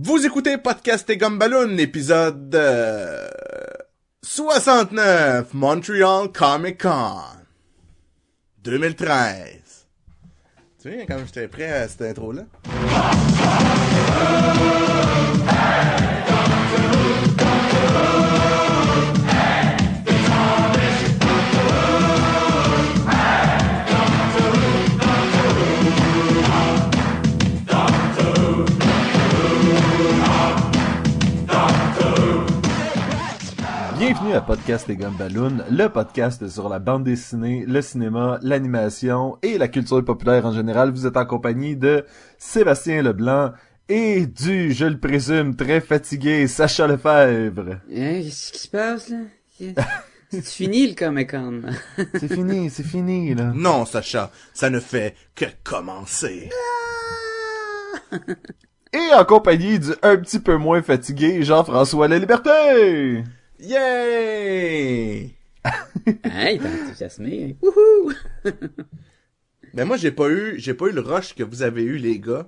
Vous écoutez Podcast et Gumballoon, épisode euh, 69, Montreal Comic Con 2013. Tu vois, quand j'étais prêt à cette intro-là? Bienvenue à Podcast et Gumballoon, le podcast sur la bande dessinée, le cinéma, l'animation et la culture populaire en général. Vous êtes en compagnie de Sébastien Leblanc et du, je le présume, très fatigué Sacha Lefebvre. Hein, qu'est-ce qui se passe, là? C'est fini, le Comic-Con. C'est fini, c'est fini, là. Non, Sacha, ça ne fait que commencer. Et en compagnie du un petit peu moins fatigué Jean-François La Liberté. Yay! hein, il est enthousiasmé. hein? Wouhou! Ben moi j'ai pas eu j'ai pas eu le rush que vous avez eu les gars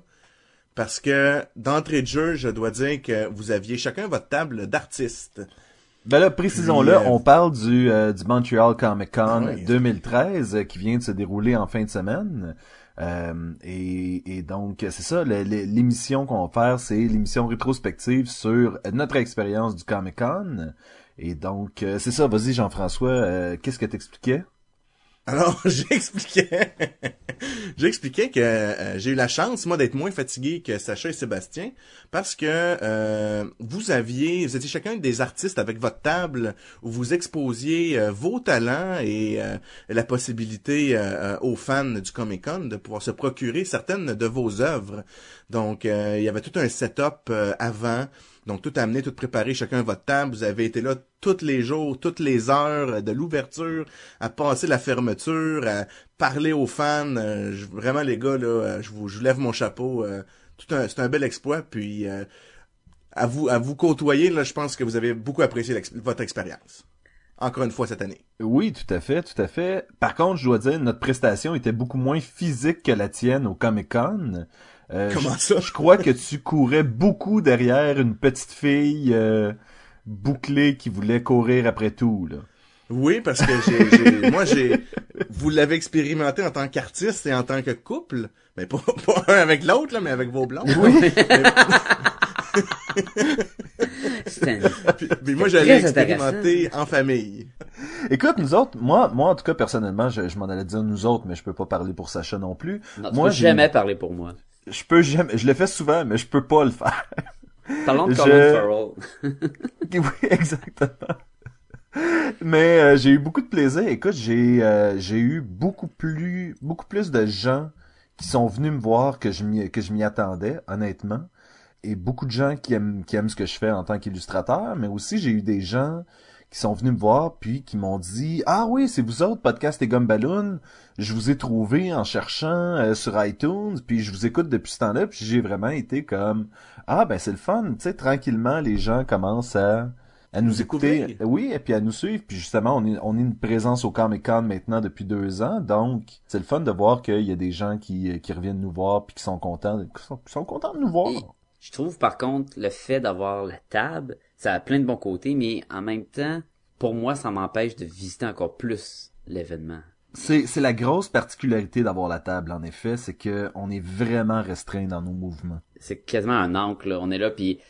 parce que d'entrée de jeu, je dois dire que vous aviez chacun votre table d'artistes. Ben là, précisons-le, euh, on parle du, euh, du Montreal Comic Con Oui. 2013 euh, qui vient de se dérouler en fin de semaine. Euh, et, et donc, c'est ça, l'émission qu'on va faire, c'est l'émission rétrospective sur notre expérience du Comic Con. Et donc, euh, c'est ça, vas-y Jean-François, euh, qu'est-ce que t'expliquais? Alors, j'expliquais j'expliquais que euh, j'ai eu la chance moi d'être moins fatigué que Sacha et Sébastien parce que vous aviez vous étiez chacun des artistes avec votre table où vous exposiez vos talents et la possibilité aux fans du Comic-Con de pouvoir se procurer certaines de vos œuvres. Donc il y avait tout un setup avant donc tout amené, tout préparé, chacun votre table. Vous avez été là tous les jours, toutes les heures de l'ouverture, à passer la fermeture, à parler aux fans. Euh, vraiment les gars là, euh, je vous, lève mon chapeau. euh, c'est un bel exploit. Puis à vous, côtoyer là, je pense que vous avez beaucoup apprécié votre expérience. Encore une fois cette année. Oui, tout à fait, tout à fait. Par contre, je dois dire, notre prestation était beaucoup moins physique que la tienne au Comic Con. Euh, Comment je- ça? Je crois que tu courais beaucoup derrière une petite fille euh, bouclée qui voulait courir après tout. Là. Oui, parce que j'ai, j'ai- moi j'ai, vous l'avez expérimenté en tant qu'artiste et en tant que couple, mais pas, pas un avec l'autre là, mais avec vos blondes. Oui. Puis, puis moi, j'allais expérimenter en famille. Écoute, nous autres, moi, moi en tout cas personnellement, je, je m'en allais dire nous autres, mais je peux pas parler pour Sacha non plus. Non, tu moi, peux j'ai- jamais parler pour moi. Je peux jamais, je le fais souvent, mais je peux pas le faire. Parlons de Je- Colin Farrell. oui, exactement. Mais euh, j'ai eu beaucoup de plaisir. Écoute, j'ai euh, j'ai eu beaucoup plus beaucoup plus de gens qui sont venus me voir que je m'y que je m'y attendais, honnêtement. Et beaucoup de gens qui aiment qui aiment ce que je fais en tant qu'illustrateur, mais aussi j'ai eu des gens qui sont venus me voir puis qui m'ont dit "Ah oui, c'est vous autres podcast et Gumballoon, je vous ai trouvé en cherchant euh, sur iTunes, puis je vous écoute depuis ce temps-là, puis j'ai vraiment été comme ah ben c'est le fun, tu sais tranquillement les gens commencent à à nous écouter, découvrir. oui, et puis à nous suivre, puis justement on est on est une présence au Comic Con maintenant depuis deux ans, donc c'est le fun de voir qu'il y a des gens qui qui reviennent nous voir puis qui sont contents, qui sont, qui sont contents de nous voir. Et je trouve, par contre, le fait d'avoir la table, ça a plein de bons côtés, mais en même temps, pour moi, ça m'empêche de visiter encore plus l'événement. C'est c'est la grosse particularité d'avoir la table en effet, c'est que on est vraiment restreint dans nos mouvements. C'est quasiment un encre, là. On est là, puis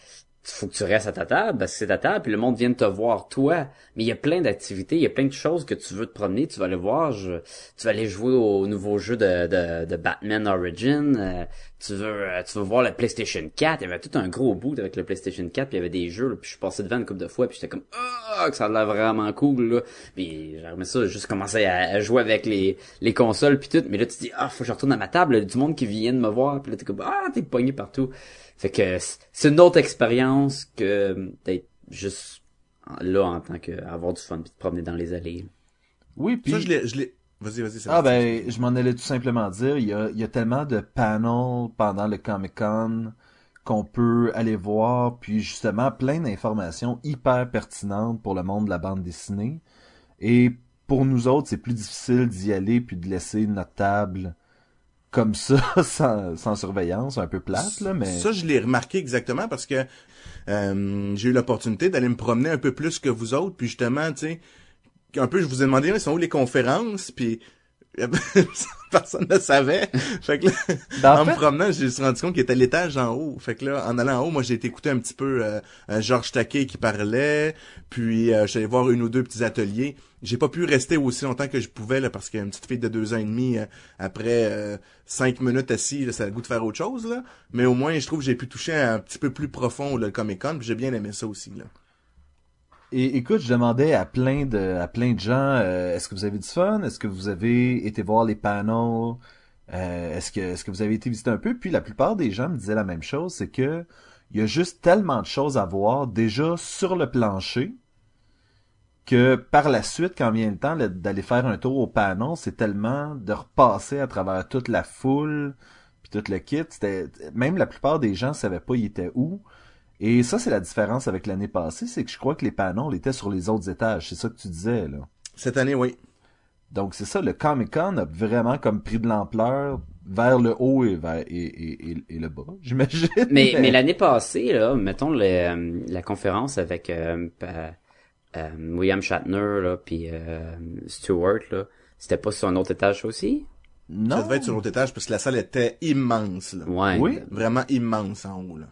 faut que tu restes à ta table, parce que c'est ta table, puis le monde vient te voir, toi. Mais il y a plein d'activités, il y a plein de choses que tu veux te promener, tu vas aller voir, je- tu vas aller jouer au nouveau jeu de, de, de Batman Origin, euh, tu veux euh, tu veux voir le PlayStation 4, il y avait tout un gros bout avec le PlayStation 4, puis il y avait des jeux, là, puis je suis passé devant une couple de fois, puis j'étais comme ah que ça a l'air vraiment cool là. Puis j'aimerais ça juste commencer à, jouer avec les les consoles puis tout, mais là tu dis ah faut que je retourne à ma table, a du monde qui vient de me voir, puis là t'es comme ah t'es pogné partout. Fait que c'est une autre expérience que d'être juste là en tant que avoir du fun puis de te promener dans les allées. Oui, puis Ça, je l'ai, je l'ai, vas-y, vas-y, Ah ben, je m'en allais tout simplement dire, il y a, il y a tellement de panels pendant le Comic Con qu'on peut aller voir, puis justement plein d'informations hyper pertinentes pour le monde de la bande dessinée. Et pour nous autres, c'est plus difficile d'y aller puis de laisser notre table comme ça, sans, sans surveillance, un peu plate, là, mais... Ça, je l'ai remarqué exactement parce que euh, j'ai eu l'opportunité d'aller me promener un peu plus que vous autres, puis justement, tu sais, un peu, je vous ai demandé, mais sont où les conférences, puis personne ne savait. Fait que là, Ben, en me promenant, j'ai me suis rendu compte qu'il était à l'étage en haut. Fait que là, en allant en haut, moi, j'ai été écouter un petit peu euh, euh, Georges Taquet qui parlait, puis euh, je suis allé voir une ou deux petits ateliers. J'ai pas pu rester aussi longtemps que je pouvais, là, parce qu'une petite fille de deux ans et demi, euh, après euh, cinq minutes assis, là, ça a le goût de faire autre chose, là. Mais au moins, je trouve que j'ai pu toucher un petit peu plus profond là, le Comic-Con, puis j'ai bien aimé ça aussi, là. Et écoute, je demandais à plein de, à plein de gens, euh, est-ce que vous avez du fun? Est-ce que vous avez été voir les panels? Euh, est-ce que, est-ce que vous avez été visiter un peu? Puis la plupart des gens me disaient la même chose, c'est que il y a juste tellement de choses à voir déjà sur le plancher que par la suite, quand vient le temps d'aller faire un tour au panel, c'est tellement de repasser à travers toute la foule puis tout le kit. C'était, même la plupart des gens savaient pas ils étaient où. Et ça, c'est la différence avec l'année passée, c'est que je crois que les panneaux étaient sur les autres étages. C'est ça que tu disais, là. Cette année, oui. Donc, c'est ça, le Comic-Con a vraiment comme pris de l'ampleur vers le haut et, vers, et, et, et, et le bas, j'imagine. Mais, mais l'année passée, là, mettons le, la conférence avec euh, euh, euh, William Shatner, là, puis euh, Stewart, là, c'était pas sur un autre étage aussi? non. Ça devait être sur l'autre étage parce que la salle était immense, là. Ouais. Oui. Vraiment immense en haut, là.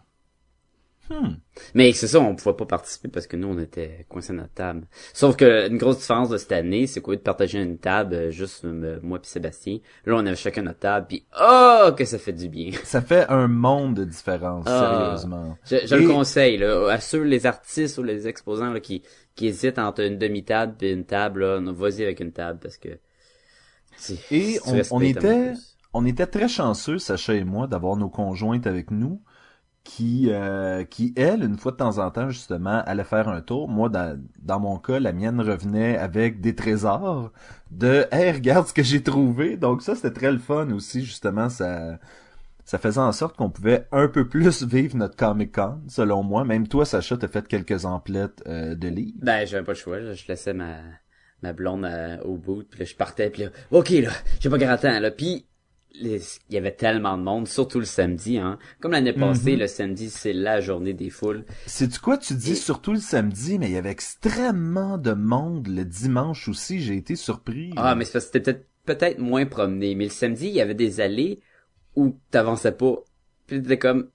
Hmm. Mais c'est ça, on pouvait pas participer parce que nous, on était coincés à notre table. Sauf que une grosse différence de cette année, c'est qu'au lieu de partager une table, euh, juste euh, moi puis Sébastien, là, on avait chacun notre table, puis oh, que ça fait du bien. Ça fait un monde de différence, Ah. sérieusement. Je, je Et- le conseille, là, à ceux, les artistes ou les exposants là, qui, qui hésitent entre une demi-table et une table, vas-y avec une table parce que... Et on, était, on était très chanceux, Sacha et moi, d'avoir nos conjointes avec nous, qui, euh, qui elle, une fois de temps en temps, justement, allait faire un tour. Moi, dans, mon cas, la mienne revenait avec des trésors de « Hey, regarde ce que j'ai trouvé! » Donc ça, c'était très le fun aussi, justement, ça... Ça faisait en sorte qu'on pouvait un peu plus vivre notre Comic-Con, selon moi. Même toi, Sacha, t'as fait quelques emplettes euh, de livres. Ben, j'avais pas le choix, je laissais ma, ma blonde euh, au bout, puis là, je partais, puis là, ok, là, j'ai pas grand temps, là, puis il y avait tellement de monde, surtout le samedi, hein. Comme l'année passée, Mhm. le samedi, c'est la journée des foules. Sais-tu quoi, tu dis Et- surtout le samedi, mais il y avait extrêmement de monde le dimanche aussi, j'ai été surpris. Ah, mais c'est parce que c'était peut-être peut-être moins promené, mais le samedi, il y avait des allées où t'avançais pas, puis t'étais comme,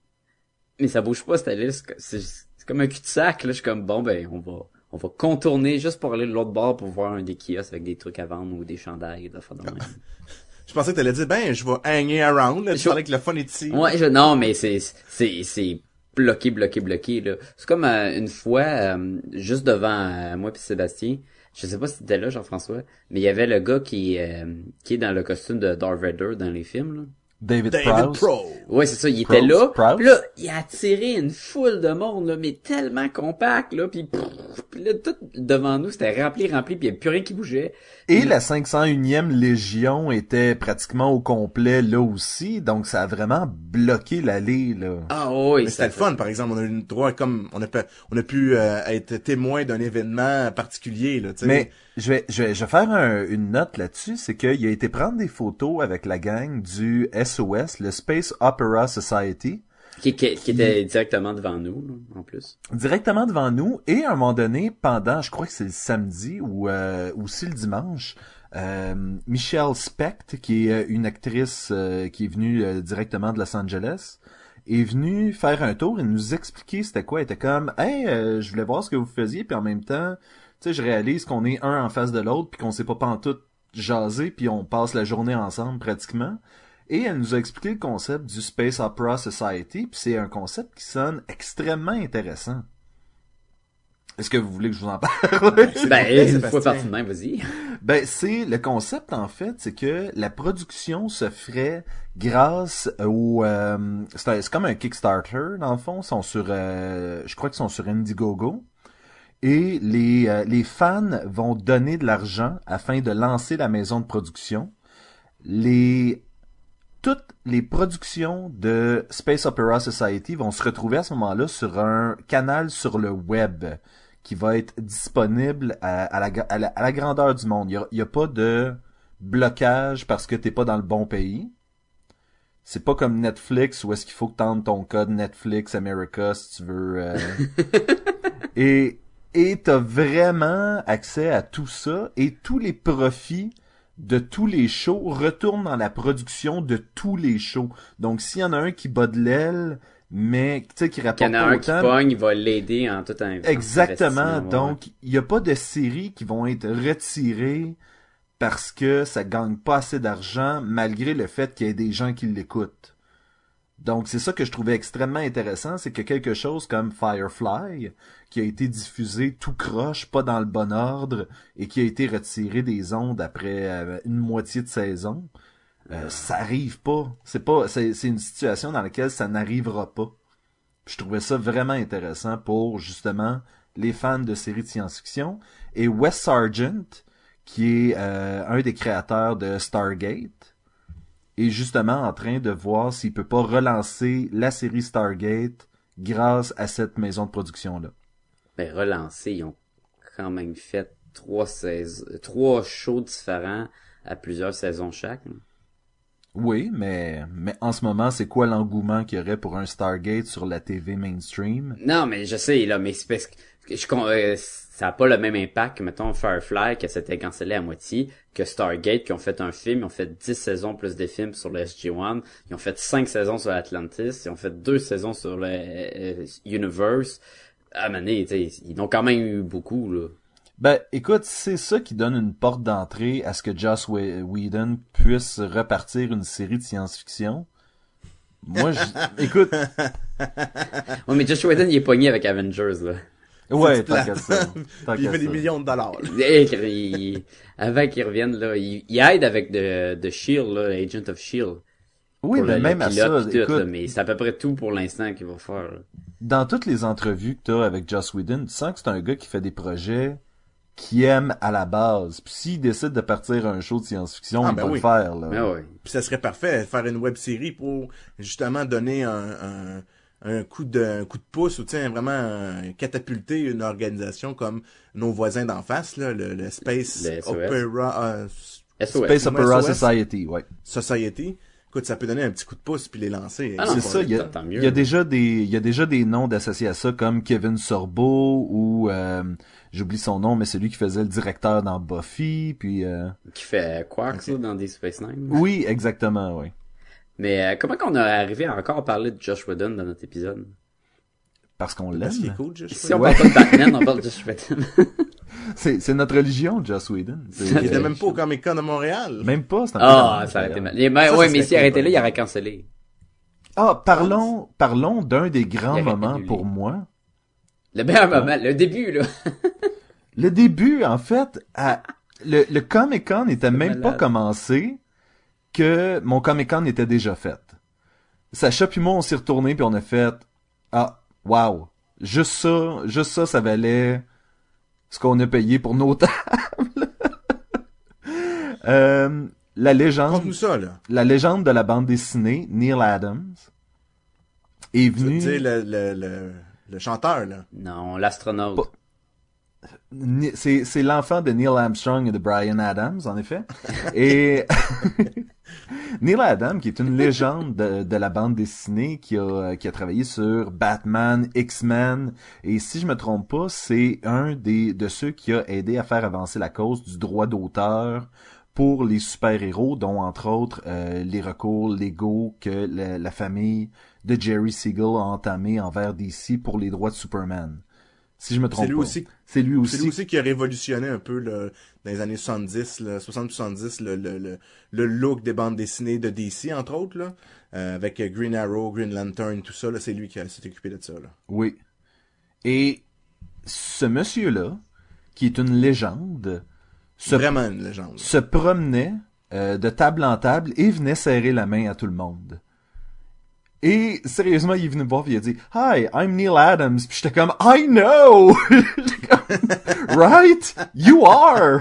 mais ça bouge pas cette allée, c'est co- c'est c'est comme un cul-de-sac, là, je suis comme, bon, ben, on va... On va contourner juste pour aller de l'autre bord pour voir un des kiosques avec des trucs à vendre ou des chandails, de. Je pensais que t'allais dire, ben, je vais hanger around, là. Tu Je- parlais que le fun est ici. Ouais, je, non, mais c'est, c'est, c'est bloqué, bloqué, bloqué, là. C'est comme euh, une fois, euh, juste devant euh, moi puis Sébastien, je sais pas si t'étais là, Jean-François, mais il y avait le gars qui, euh, qui est dans le costume de Darth Vader dans les films, là. David, David Prowse. Pro. Ouais, c'est ça, il était là. Prowse. Puis là, il a attiré une foule de monde, là, mais tellement compact, là, puis, puis là, tout devant nous, c'était rempli, rempli, puis il y avait plus rien qui bougeait. Et la 501e Légion était pratiquement au complet là aussi, donc ça a vraiment bloqué l'allée, là. Ah oui, Mais c'était le fun, par exemple. On a eu le droit, comme, on a, pu- on a pu euh, être témoin d'un événement particulier, là, tu sais. Mais je vais, je vais, je vais faire un- une note là-dessus, c'est qu'il a été prendre des photos avec la gang du SOS, le Space Opera Society, Qui, était directement devant nous, en plus. directement devant nous, et à un moment donné, pendant, je crois que c'est le samedi ou euh, aussi le dimanche, euh, Michelle Specht, qui est euh, une actrice euh, qui est venue euh, directement de Los Angeles, est venue faire un tour et nous expliquer c'était quoi. Elle était comme, hey, je voulais voir ce que vous faisiez, puis en même temps, tu sais, je réalise qu'on est un en face de l'autre, puis qu'on s'est pas pantoute jaser, puis on passe la journée ensemble pratiquement. Et elle nous a expliqué le concept du Space Opera Society, puis c'est un concept qui sonne extrêmement intéressant. Est-ce que vous voulez que je vous en parle? Ben, une fois de même, vas-y. ben, c'est le concept en fait, c'est que la production se ferait grâce au, euh, c'est comme un Kickstarter dans le fond, ils sont sur, euh, je crois qu'ils sont sur Indiegogo. Et les, euh, les fans vont donner de l'argent afin de lancer la maison de production. Les, toutes les productions de Space Opera Society vont se retrouver à ce moment-là sur un canal sur le web qui va être disponible à, à la, gra- à la- à la grandeur du monde. Il n'y a pas de blocage parce que t'es pas dans le bon pays. C'est pas comme Netflix où est-ce qu'il faut que t'entres ton code Netflix America si tu veux. euh. et et t'as vraiment accès à tout ça et tous les profits de tous les shows retournent dans la production de tous les shows. Donc s'il y en a un qui bat de l'aile, mais tu sais qui Qu'il y rapporte en a un qui autant, pogne, il va l'aider en tout un Exactement. Donc, il n'y a pas de séries qui vont être retirées parce que ça gagne pas assez d'argent, malgré le fait qu'il y ait des gens qui l'écoutent. Donc, c'est ça que je trouvais extrêmement intéressant, c'est que quelque chose comme Firefly, qui a été diffusé tout croche, pas dans le bon ordre, et qui a été retiré des ondes après euh, une moitié de saison, euh, ça arrive pas. C'est pas, c'est, une situation dans laquelle ça n'arrivera pas. Je trouvais ça vraiment intéressant pour justement les fans de séries de science-fiction. Et Wes Sargent, qui est euh, un des créateurs de Stargate, est justement en train de voir s'il peut pas relancer la série Stargate grâce à cette maison de production-là. Ben, relancé, ils ont quand même fait trois saisons, trois shows différents à plusieurs saisons chaque. Oui, mais, mais en ce moment, c'est quoi l'engouement qu'il y aurait pour un Stargate sur la TV mainstream? Non, mais je sais, là, mais c'est parce que je, euh, ça a pas le même impact que, mettons, Firefly, que c'était cancellé à moitié, que Stargate, qui ont fait un film, ils ont fait 10 saisons plus des films sur le SG-1, ils ont fait 5 saisons sur Atlantis, ils ont fait 2 saisons sur le euh, Universe. Ah, mané, ils ont quand même eu beaucoup, là. Ben, écoute, c'est ça qui donne une porte d'entrée à ce que Joss Whe- Whedon puisse repartir une série de science-fiction. Moi, je... écoute, Ouais, mais Josh Whedon, il est pogné avec Avengers, là. Ouais, qu'à ça. Puis il fait des millions de dollars. là. Eh, il- avant qu'il revienne, là, il, il aide avec de, de Shield, là, Agent of Shield. Oui, mais le- même le à ça, tout, écoute, là, mais c'est à peu près tout pour l'instant qu'il va faire. là. dans toutes les entrevues que t'as avec Joss Whedon, tu sens que c'est un gars qui fait des projets qui aime à la base. Puis s'il décide de partir un show de science-fiction, Ah, il ben va oui. le faire, là. Mais ouais. Puis ça serait parfait de faire une web série pour justement donner un, un, un coup de un coup de pouce ou tiens vraiment euh, catapulter une organisation comme nos voisins d'en face là, le, le Space. Opera euh. Space Opera SOS. Society, ouais. Society. Écoute, ça peut donner un petit coup de pouce puis les lancer. Ah c'est ça, il y, a, tant mieux. il y a déjà des il y a déjà des noms d'associés à ça comme Kevin Sorbo ou euh, j'oublie son nom mais c'est lui qui faisait le directeur dans Buffy puis euh, Qui fait Quarks, là, dans Deep Space Nine? oui, exactement, oui. Mais euh, comment qu'on a arrivé à encore parler de Josh Whedon dans notre épisode? Parce qu'on est l'aime. cool, je Si on parle pas de Batman, on parle de Josh Whedon. C'est c'est notre religion, Joss Whedon. Il était même pas au Comic Con de Montréal. même pas, c'est un peu Ah, dommage, ça aurait été mal. Mais, Ça, ouais, ça mais s'il arrêtait là, il aurait cancellé. Ah, parlons parlons d'un des grands moments annulé. pour moi. Le meilleur moment, le début, là. Le début, en fait, à- le, le Comic Con n'était même pas commencé que mon Comic Con était déjà fait. Sacha puis moi, on s'est retourné puis on a fait ah wow, juste ça, juste ça, ça valait ce qu'on a payé pour nos tables. Euh, la légende, ça, là. la légende de la bande dessinée, Neil Adams, est Tu veux venu. dire le, le, le, le chanteur, là. Non, l'astronaute. C'est, l'enfant de Neil Armstrong et de Brian Adams, en effet. Et Neil Adams, qui est une légende de, de la bande dessinée, qui a, qui a travaillé sur Batman, X-Men, et si je me trompe pas, c'est un des de ceux qui a aidé à faire avancer la cause du droit d'auteur pour les super-héros, dont entre autres euh, les recours légaux que la, la famille de Jerry Siegel a entamé envers DC pour les droits de Superman. Si je me trompe C'est lui pas. aussi. C'est lui C'est aussi. lui aussi qui a révolutionné un peu le, dans les années 70, là, 60-70, le, le, le, le look des bandes dessinées de DC, entre autres, là, euh, avec Green Arrow, Green Lantern, tout ça, là, c'est lui qui s'est occupé de ça. Là. Oui. Et ce monsieur-là, qui est une légende, se, Vraiment une légende. se promenait euh, de table en table et venait serrer la main à tout le monde. Et sérieusement, il est venu me voir et il a dit Hi, I'm Neil Adams. Puis j'étais comme I know. J'étais comme, right, you are.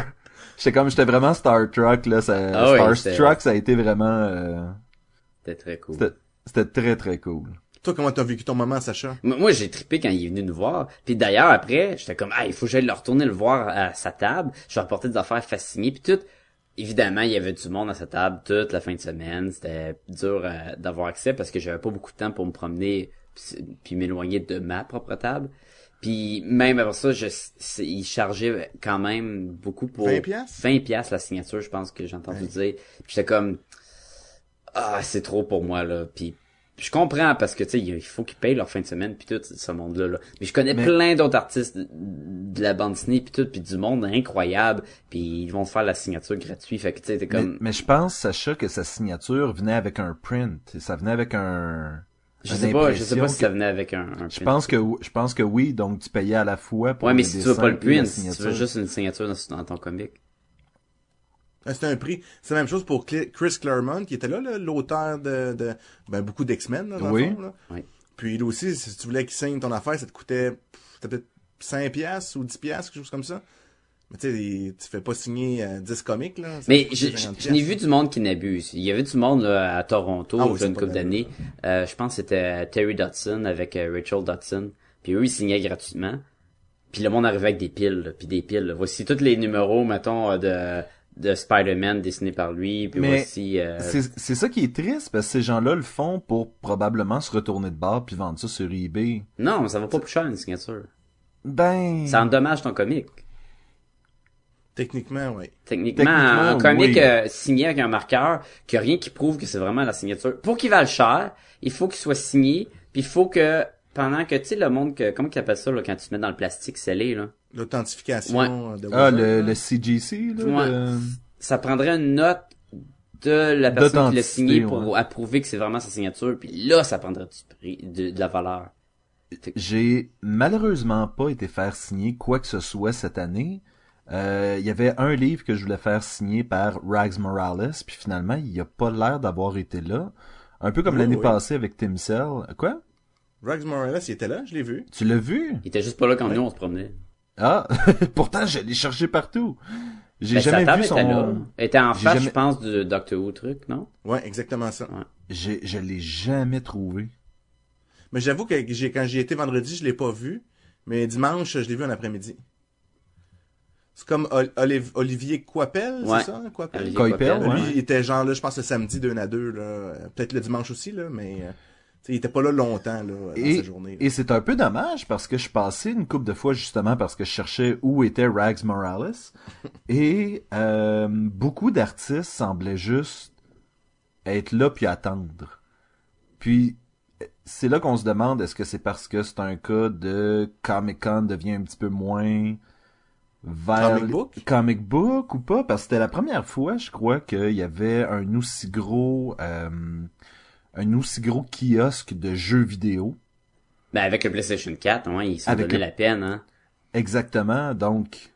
J'étais comme j'étais vraiment Star Trek là. Ça, Ah oui, Star Trek, ça a été vraiment. euh, C'était très cool. c'était, c'était très très cool. Toi, comment t'as vécu ton moment, Sacha? Moi, j'ai trippé quand il est venu nous voir. Puis d'ailleurs, après, j'étais comme, ah, il faut que j'aille le retourner le voir à sa table. Je vais apporter des affaires fascinées puis tout. Évidemment, il y avait du monde à sa table toute la fin de semaine. C'était dur euh, d'avoir accès parce que j'avais pas beaucoup de temps pour me promener puis, puis m'éloigner de ma propre table. Puis même après ça, je, il chargeait quand même beaucoup pour 20 piastres? 20 piastres la signature, je pense que j'ai entendu dire. Puis j'étais comme ah, c'est trop pour moi là. Puis je comprends parce que tu sais, il faut qu'ils payent leur fin de semaine puis tout ce monde-là. Là. Mais je connais Mais- plein d'autres artistes de, la bande Disney puis tout puis du monde incroyable. Puis ils vont faire la signature gratuite. Fait que tu sais, t'es Mais, comme mais je pense, Sacha, que sa signature venait avec un print. Ça venait avec un... je sais pas, je sais pas si que- ça venait avec un, un Je print. pense que je pense que oui, donc tu payais à la fois pour Ouais, mais si tu veux pas le print, si tu veux juste une signature dans, dans ton comic. Ah, C'était un prix. C'est la même chose pour Cl- Chris Claremont, qui était là, l'auteur de, de ben, beaucoup d'X-Men, Oui. le fond. Là. Oui. Puis lui aussi, si tu voulais qu'il signe ton affaire, ça te coûtait peut-être 5 piastres ou 10 piastres, quelque chose comme ça. Mais tu sais, tu fais pas signer euh, 10 comics, là. Mais je, 50 je, je n'ai vu du monde qui n'abuse. Il y avait du monde là, à Toronto, Ah oui, il y a c'est une pas couple d'années. Euh, je pense que c'était Terry Dodson avec euh, Rachel Dodson. Puis eux, ils signaient gratuitement. Puis le monde arrivait avec des piles, là, puis des piles. là. Voici tous les numéros, mettons, euh, de, de Spider-Man dessinés par lui. Puis Mais voici... euh, C'est c'est ça qui est triste, parce que ces gens-là le font pour probablement se retourner de bord puis vendre ça sur eBay. Non, ça va pas plus cher une signature. Ben... Ça endommage ton comic. Techniquement, oui. Techniquement, Techniquement, un comic oui. euh, signé avec un marqueur, qu'il n'y a rien qui prouve que c'est vraiment la signature. Pour qu'il vaille cher, il faut qu'il soit signé, puis il faut que pendant que tu sais le monde que comment tu appelles ça là, quand tu te mets dans le plastique scellé là, L'authentification Ouais. euh, de Ah, le, le CGC, là? Ouais. le- ça prendrait une note de la personne qui l'a signé pour ouais. approuver que c'est vraiment sa signature, puis là ça prendrait du prix, de, de la valeur. J'ai malheureusement pas été faire signer quoi que ce soit cette année. Euh, Il y avait un livre que je voulais faire signer par Rags Morales, puis finalement, il a pas l'air d'avoir été là. Un peu comme Oui, l'année oui. passée avec Tim Cell. Quoi? Rags Morales, il était là, je l'ai vu. Tu l'as vu? Il était juste pas là quand nous on se promenait. Ah, pourtant, je l'ai cherché partout. J'ai Ben, sa jamais table vu son... était là. Elle était en face, jamais- je pense, du Doctor Who truc, non? Ouais, exactement ça. J'ai, je l'ai jamais trouvé. Mais j'avoue que j'ai, quand j'y étais vendredi, je l'ai pas vu. Mais dimanche, je l'ai vu en après-midi. C'est comme Ol- Oliv- Olivier Coipel, Ouais. c'est ça? Coipel? Olivier Coipel, Coipel, ouais. Lui, il était genre là, je pense le samedi 2 à 2, là. Peut-être le dimanche aussi, là, mais euh, il était pas là longtemps, là, dans Et, sa journée. là. et c'est un peu dommage parce que je passais une couple de fois justement parce que je cherchais où était Rags Morales et euh, beaucoup d'artistes semblaient juste être là puis attendre. Puis c'est là qu'on se demande est-ce que c'est parce que c'est un cas de Comic Con devient un petit peu moins vers Comic book? comic book ou pas? Parce que c'était la première fois je crois qu'il y avait un aussi gros euh, un aussi gros kiosque de jeux vidéo Ben avec le PlayStation 4, ouais, ils se sont Avec donné le- la peine, hein. Exactement, donc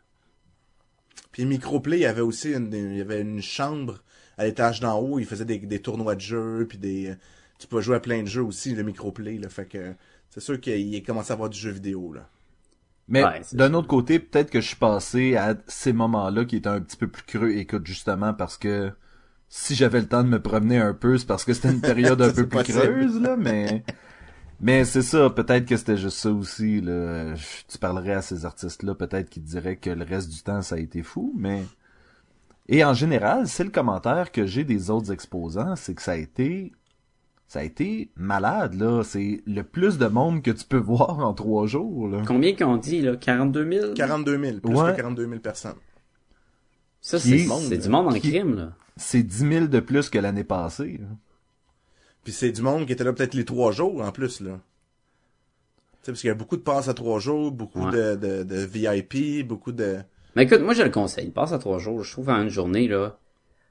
Puis Microplay, il y avait aussi une, il y avait une chambre à l'étage d'en haut, il faisait des, des tournois de jeux, puis des, euh, tu peux jouer à plein de jeux aussi, le Microplay, là, fait que c'est sûr qu'il commence à avoir du jeu vidéo, là. mais Ouais, d'un autre côté, peut-être que je suis passé à ces moments-là qui étaient un petit peu plus creux, écoute justement parce que si j'avais le temps de me promener un peu, c'est parce que c'était une période un peu plus possible. creuse là, mais mais c'est ça, peut-être que c'était juste ça aussi là. Tu parlerais à ces artistes-là, peut-être qu'ils te diraient que le reste du temps ça a été fou, mais et en général, c'est le commentaire que j'ai des autres exposants, c'est que ça a été ça a été malade là, c'est le plus de monde que tu peux voir en trois jours là. Combien qu'on dit, là? 42 000? 42 000, plus Ouais. que 42 000 personnes. Ça, c'est c'est du monde en qui- crime, là. C'est 10 000 de plus que l'année passée. là. Puis c'est du monde qui était là peut-être les trois jours, en plus, là. Tu sais, parce qu'il y a beaucoup de passes à trois jours, beaucoup Ouais. de, de, de VIP, beaucoup de... Mais écoute, moi, je le conseille. Passe à trois jours. Je trouve en une journée, là,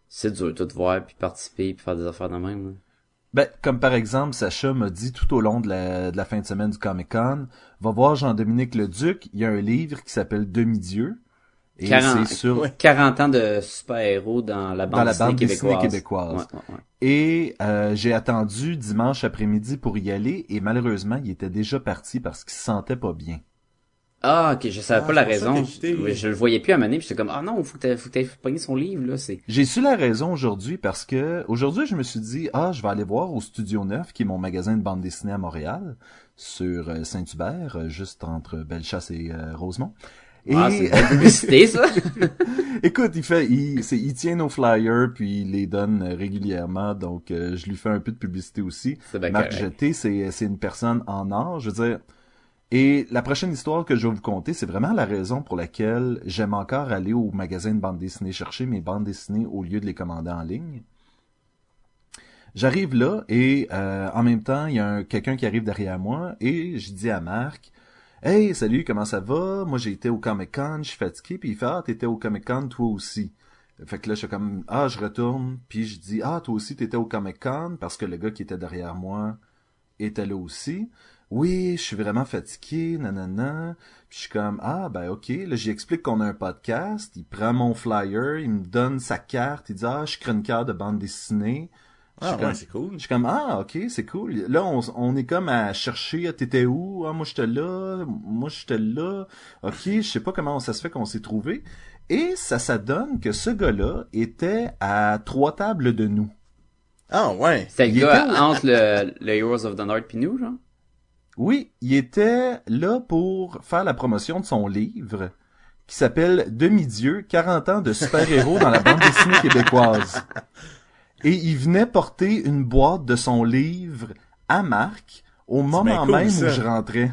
c'est dur tout voir, puis participer, puis faire des affaires de même, là. Ben, comme par exemple, Sacha m'a dit tout au long de la, de la fin de semaine du Comic Con, va voir Jean-Dominique Leduc, il y a un livre qui s'appelle Demi-Dieu. Et 40 c'est sur, Ouais. 40 ans de super-héros dans la bande, Dans la dessinée, bande dessinée québécoise. québécoise. Ouais, ouais, ouais. Et euh, j'ai attendu dimanche après-midi pour y aller et malheureusement, il était déjà parti parce qu'il se sentait pas bien. Ah, ok, je savais Ah, pas la raison. Je le voyais plus à maner, puis j'étais comme, ah non, faut que t'aies, faut que t'aies pogné son livre, là, c'est... J'ai su la raison aujourd'hui parce que aujourd'hui je me suis dit ah je vais aller voir au Studio 9 qui est mon magasin de bande dessinée à Montréal sur euh, Saint-Hubert euh, juste entre Bellechasse et euh, Rosemont Et Ah, c'est une publicité, ça. écoute, il fait, il, c'est- il tient nos flyers puis il les donne euh, régulièrement, donc euh, je lui fais un peu de publicité aussi. Marc. Jeté, c'est c'est une personne en or, je veux dire. Et la prochaine histoire que je vais vous conter, c'est vraiment la raison pour laquelle j'aime encore aller au magasin de bande dessinée chercher mes bandes dessinées au lieu de les commander en ligne. J'arrive là et euh, en même temps, il y a un- quelqu'un qui arrive derrière moi et je dis à Marc Hey, salut, comment ça va? Moi, j'ai été au Comic Con, je suis fatigué, puis il fait Ah, t'étais au Comic Con, toi aussi. Fait que là, je suis comme Ah, je retourne, puis je dis Ah, toi aussi, t'étais au Comic Con, parce que le gars qui était derrière moi était là aussi. Oui, je suis vraiment fatigué, nanana. Puis je suis comme Ah, ben ok. Là, j'y explique qu'on a un podcast, il prend mon flyer, il me donne sa carte, il dit Ah, je suis chroniqueur de bande dessinée. Je Ah suis comme- ouais, c'est cool. je suis comme ah ok c'est cool. Là on, on est comme à chercher ah, t'étais où? Ah moi j'étais là. Moi j'étais là. Ok je sais pas comment ça se fait qu'on s'est trouvé. Et ça ça donne que ce gars-là était à trois tables de nous. Ah ouais. C'est le gars était entre le, le Heroes of the North pis nous, genre? oui il était là pour faire la promotion de son livre qui s'appelle Demi-dieu 40 ans de super-héros dans la bande dessinée québécoise et il venait porter une boîte de son livre à Marc au moment cool, même ça. où je rentrais.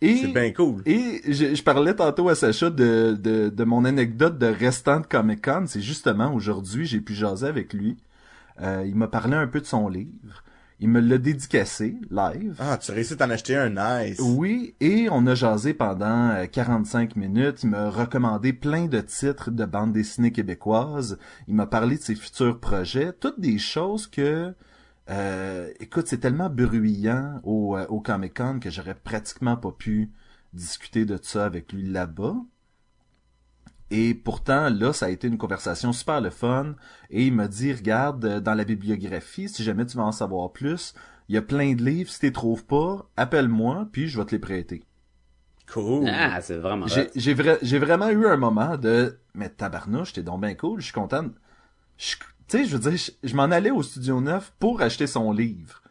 Et, C'est bien cool. et je, je parlais tantôt à Sacha de, de, de mon anecdote de restant de Comic Con. C'est justement aujourd'hui, j'ai pu jaser avec lui. Euh, il m'a parlé un peu de son livre. Il me l'a dédicacé live. Ah, tu as réussi à t'en acheter un nice. Oui, et on a jasé pendant euh, 45 minutes. Il m'a recommandé plein de titres de bandes dessinées québécoises. Il m'a parlé de ses futurs projets. Toutes des choses que... euh, écoute, c'est tellement bruyant au, euh, au Comic-Con que j'aurais pratiquement pas pu discuter de ça avec lui là-bas. Et pourtant, là, ça a été une conversation super le fun. Et il m'a dit, regarde, euh, dans la bibliographie, si jamais tu veux en savoir plus, il y a plein de livres. Si tu les trouves pas, appelle-moi, puis je vais te les prêter. Cool. Ah, c'est vraiment J'ai vraiment eu un moment de, mais tabarnouche, t'es donc bien cool, je suis content. Tu sais, je veux dire, je, je m'en allais au Studio 9 pour acheter son livre.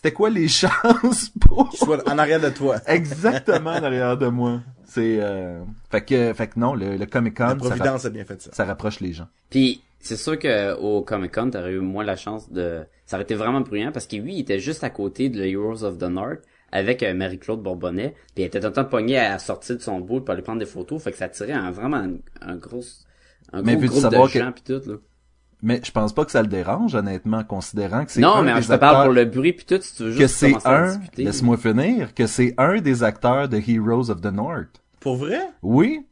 C'était quoi les chances pour... Soit en arrière de toi? Exactement derrière de moi. C'est euh... fait que fait que non, le, le Comic Con La ça, Providence a bien fait ça. ça rapproche les gens. Puis c'est sûr que au Comic Con, t'aurais eu moins la chance de. Ça aurait été vraiment bruyant parce que lui, il était juste à côté de le Heroes of the North avec euh, Marie-Claude Bourbonnais. Puis il était tout le temps pogné à sortir de son bout pour aller prendre des photos. Fait que ça tirait un, vraiment un, un gros, un Mais gros veux-tu groupe savoir de que- gens puis tout là. Mais je pense pas que ça le dérange honnêtement considérant que c'est Non, un mais des je te parle acteurs- pour le bruit puis tout. Si tu veux que c'est un laisse-moi finir que c'est un des acteurs de Heroes of the North. Pour vrai? Oui,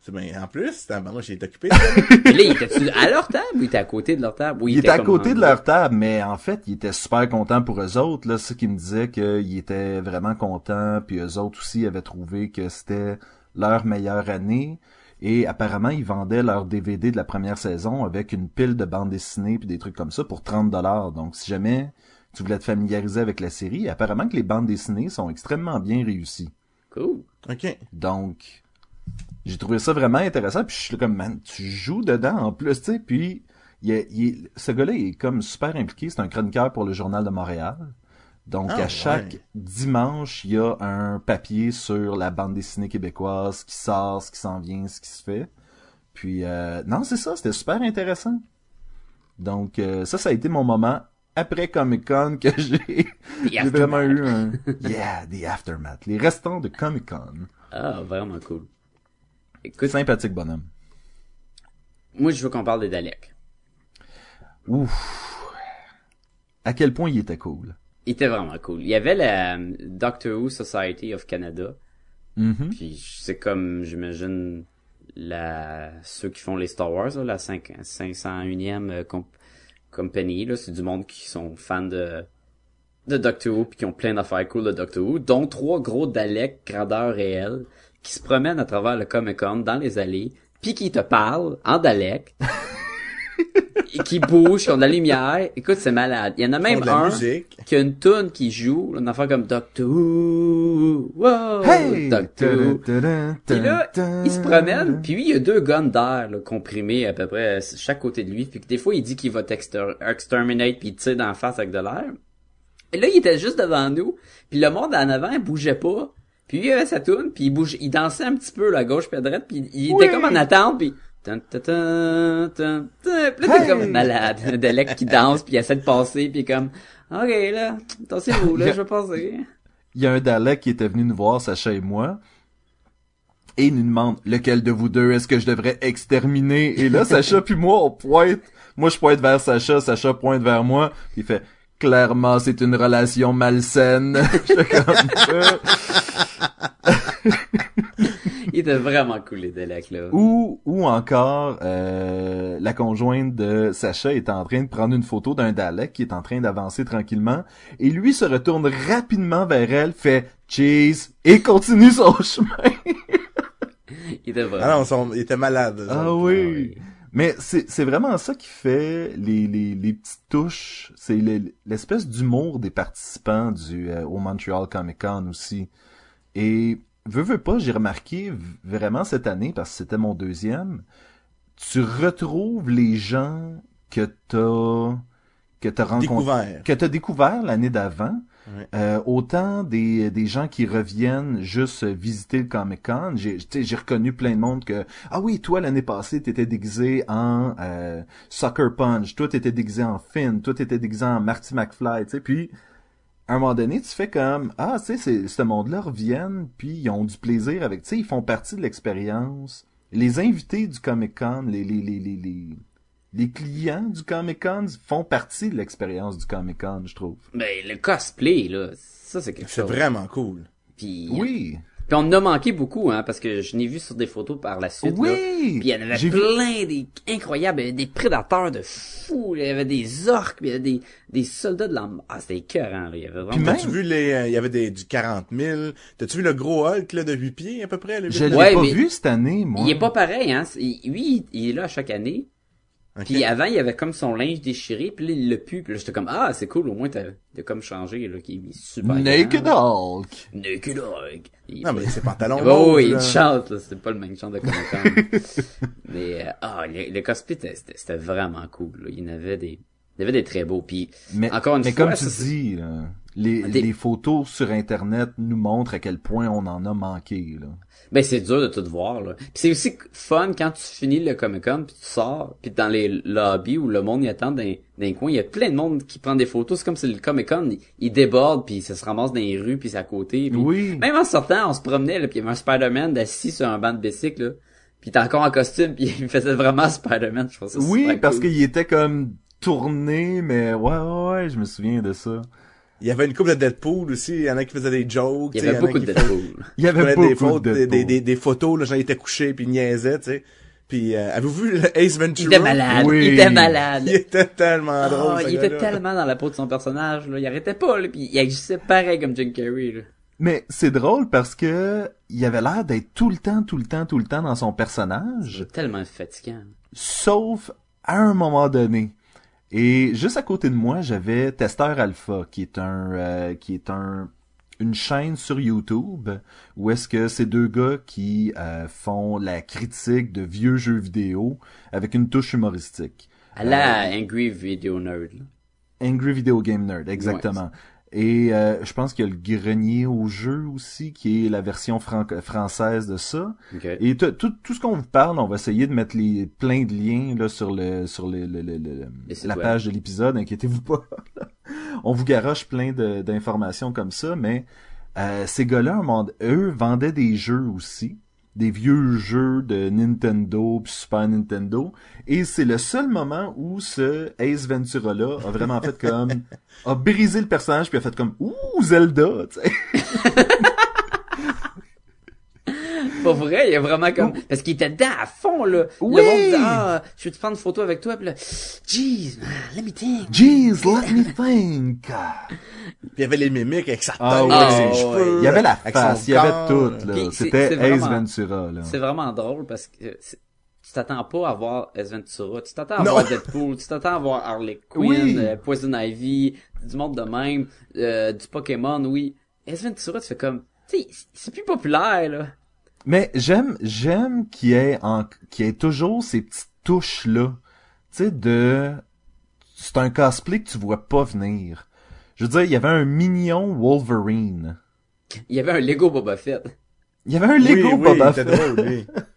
C'est bien. En plus, c'est moi, j'ai été occupé. Mais là, il était à leur table ou il était à côté de leur table? Ou il était à côté de leur table, mais en fait, il était super content pour eux autres. Là, c'est ce qui me disait qu'il était vraiment content, puis eux autres aussi avaient trouvé que c'était leur meilleure année. Et apparemment, ils vendaient leur DVD de la première saison avec une pile de bandes dessinées puis des trucs comme ça pour 30 dollars. Donc, si jamais tu voulais te familiariser avec la série, apparemment que les bandes dessinées sont extrêmement bien réussies. Cool. OK. Donc, j'ai trouvé ça vraiment intéressant. Puis je suis là comme, man, tu joues dedans en plus, tu sais. Puis, il est- il est- ce gars-là est comme super impliqué. C'est un chroniqueur pour le Journal de Montréal. Donc, Ah, à chaque ouais. dimanche, il y a un papier sur la bande dessinée québécoise, ce qui sort, ce qui s'en vient, ce qui se fait. Puis, euh, non, c'est ça, c'était super intéressant. Donc, euh, ça, ça a été mon moment après Comic-Con que j'ai vraiment eu un... Yeah, the aftermath. Les restants de Comic-Con. Ah, vraiment cool. Écoute, Sympathique bonhomme. moi, je veux qu'on parle des Daleks. Ouf. À quel point il était cool. Il était vraiment cool. Il y avait la euh, Doctor Who Society of Canada. Mhm. Puis c'est comme, j'imagine, la ceux qui font les Star Wars, là, la 5, 501e euh, comp- compagnie. Là, c'est du monde qui sont fans de de Doctor Who puis qui ont plein d'affaires cool de Doctor Who, dont trois gros Daleks grandeur réelle qui se promènent à travers le Comic Con dans les allées, puis qui te parlent en Dalek. qui bougent, qui ont de la lumière. Écoute, c'est malade. Il y en a même un musique. qui a une tune qui joue, une affaire comme Doctor Who, wow, Hey! Doctor Who. Puis là, il se promène, puis lui, il y a deux guns d'air comprimés à peu près à chaque côté de lui. Puis des fois, il dit qu'il va exterminate, puis il tire dans la face avec de l'air. Et là, il était juste devant nous, puis le monde en avant, il bougeait pas. Puis lui, il avait sa toune, puis il bougeait, il dansait un petit peu, là, à gauche puis à droite, puis il Oui. était comme en attente, puis... Puis t'es comme malade. Delec qui danse, puis il essaie de passer, puis comme... Ok, là, attention-vous, là, je vais passer. Il y a un Dalek qui était venu nous voir, Sacha et moi, et il nous demande lequel de vous deux est-ce que je devrais exterminer? Et là, Sacha puis moi, on pointe. Moi, je pointe vers Sacha, Sacha pointe vers moi. Il fait clairement, c'est une relation malsaine. J'étais comme euh. Il était vraiment cool, les Delec, là. Ou, ou encore, euh, la conjointe de Sacha est en train de prendre une photo d'un Dalek qui est en train d'avancer tranquillement, et lui se retourne rapidement vers elle, fait cheese, et continue son chemin. Il était vraiment... Ah non, son- il était malade. Ah oui. Mais c'est c'est vraiment ça qui fait les, les, les petites touches. C'est le- l'espèce d'humour des participants du euh, au Montreal Comic Con aussi. Et veux veux pas, j'ai remarqué vraiment cette année parce que c'était mon deuxième. Tu retrouves les gens que t'as que t'as Découvert. que t'as découvert l'année d'avant. Ouais. Euh, autant des, des gens qui reviennent juste visiter le Comic Con, j'ai j'ai reconnu plein de monde que ah oui toi l'année passée t'étais déguisé en euh, Sucker Punch, toi t'étais déguisé en Finn, toi t'étais déguisé en Marty McFly, tu sais puis à un moment donné tu fais comme ah tu sais c'est- ce monde-là reviennent puis ils ont du plaisir avec tu sais ils font partie de l'expérience. Les invités du Comic Con, les les les les les les clients du Comic Con font partie de l'expérience du Comic Con, je trouve. Mais le cosplay, là, ça, c'est quelque C'est chose. vraiment cool. Puis, Oui. Puis on en a manqué beaucoup, hein, parce que je n'ai vu sur des photos par la suite, là. Oui! Puis il y en avait vu- plein, des incroyables, il y avait des prédateurs de fous, il y avait des orques, puis il y avait des, des soldats de la... Ah, c'était écœurant, là, il y avait Puis vraiment... même- T'as-tu vu les, euh, il y avait des, du 40 000. T'as-tu vu le gros Hulk, là, de 8 pieds, à peu près, le Je l'ai Ouais, pas mais- vu cette année, moi. Il est pas pareil, hein. Lui, il est là à chaque année. Ok. Puis avant, il avait comme son linge déchiré, puis là, il l'a pu. Puis là, j'étais comme, ah, c'est cool, au moins, t'as t'as comme changé, là, qui est super Naked. Hulk. Naked Hulk. Il- Non, mais ses pantalons Oh, oui, il chante, là. C'était pas le même chant de Comic mais, euh, ah, le, le cosplay, c'était- c'était vraiment cool, là. Il y en avait des, il y avait des très beaux. Puis, Mais, encore une mais fois, comme tu ça, c'est- dis, là, les, Des- les photos sur Internet nous montrent à quel point on en a manqué. Là. Ben c'est dur de tout voir là. Puis c'est aussi fun quand tu finis le Comic Con puis tu sors puis dans les lobbies où le monde y attend dans, dans les coins, il y a plein de monde qui prend des photos, c'est comme si le Comic Con il, il déborde puis ça se ramasse dans les rues puis c'est à côté. puis- Oui. Même en sortant, on se promenait là puis il y avait un Spider-Man assis sur un banc de bicycle là. Puis il était encore en costume puis il faisait vraiment Spider-Man, je pense que Oui, parce cool. qu'il était comme tourné, mais ouais, ouais, ouais, je me souviens de ça. Il y avait une couple de Deadpool aussi. Il y en a qui faisaient des jokes. Il y tu sais, avait beaucoup de Deadpool. Il y avait beaucoup des, fautes, de des, des, Deadpool. des, des photos, là, genre, il était couché, puis il niaisait, tu sais. Puis, euh, avez-vous vu le Ace Ventura? Il était malade, Oui. il était malade. Il était tellement drôle, Ah, ce il était tellement dans la peau de son personnage là, il arrêtait pas là, puis il agissait pareil comme Jim Carrey là. Mais c'est drôle parce que il avait l'air d'être tout le temps, tout le temps, tout le temps dans son personnage. Tellement fatigant. sauf à un moment donné. Et juste à côté de moi, j'avais Testeur Alpha, qui est un, euh, qui est un, une chaîne sur YouTube où est-ce que c'est deux gars qui euh, font la critique de vieux jeux vidéo avec une touche humoristique. À la Angry Video Nerd. là. Angry Video Game Nerd, exactement. Et euh, je pense qu'il y a le grenier au jeu aussi, qui est la version fran- française de ça. Et tout, tout, tout ce qu'on vous parle, on va essayer de mettre les plein de liens là sur le sur le, le- le- la page de l'épisode. Inquiétez-vous pas. on vous garoche plein de- d'informations comme ça, mais euh, ces gars-là, eux vendaient des jeux aussi, des vieux jeux de Nintendo puis Super Nintendo. Et c'est le seul moment où ce Ace Ventura là a vraiment fait comme a brisé le personnage puis a fait comme ouh Zelda, Pas vrai, il y a vraiment comme... Parce qu'il était dedans à fond, là. Oui. Le monde disait, ah, je vais te prendre une photo avec toi, puis là, jeez, man, let me think. Jeez, let me think. Puis il y avait les mimiques avec sa tête, Ah avec oui. ses Ah cheveux. Il y avait la avec face, il y avait corps. tout, là. C'était Ace vraiment- Ventura, là. C'est vraiment drôle parce que c'est- tu t'attends pas à voir S Ventura, tu t'attends à Non. voir Deadpool, tu t'attends à voir Harley Quinn, Oui. euh, Poison Ivy, du monde de même, euh, du Pokémon, oui. S Ventura, tu fais comme, tu sais, c'est plus populaire, là. Mais j'aime, j'aime qu'il y ait en, qu'il y ait toujours ces petites touches-là. Tu sais, de, c'est un cosplay que tu vois pas venir. Je veux dire, il y avait un mignon Wolverine. Il y avait un Lego Boba Fett. Il y avait un Lego oui, Boba Fett. drôle.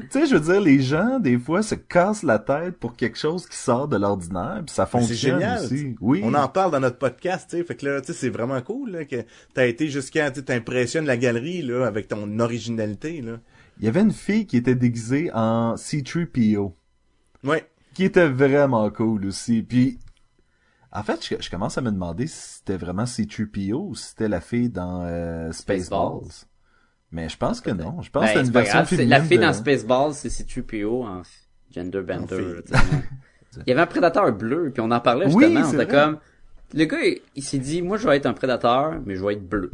Tu sais, je veux dire, les gens, des fois, se cassent la tête pour quelque chose qui sort de l'ordinaire, puis ça fonctionne génial. aussi. Oui. On en parle dans notre podcast, tu sais. Fait que là, tu sais, c'est vraiment cool, là, que t'as été jusqu'à, tu sais, t'impressionnes la galerie, là, avec ton originalité, là. Il y avait une fille qui était déguisée en C-3PO, Ouais. qui était vraiment cool aussi. Puis, en fait, je, je commence à me demander si c'était vraiment C-3PO ou si c'était la fille dans euh, Spaceballs. Spaceballs. Mais je pense que non. Je pense Ben, que c'est une version grave, féminine. La fille de- dans Spaceballs, c'est C-3PO en gender bender. Il y avait un prédateur bleu, puis on en parlait justement. C'était comme, le gars, il, il s'est dit, moi, je vais être un prédateur, mais je vais être bleu.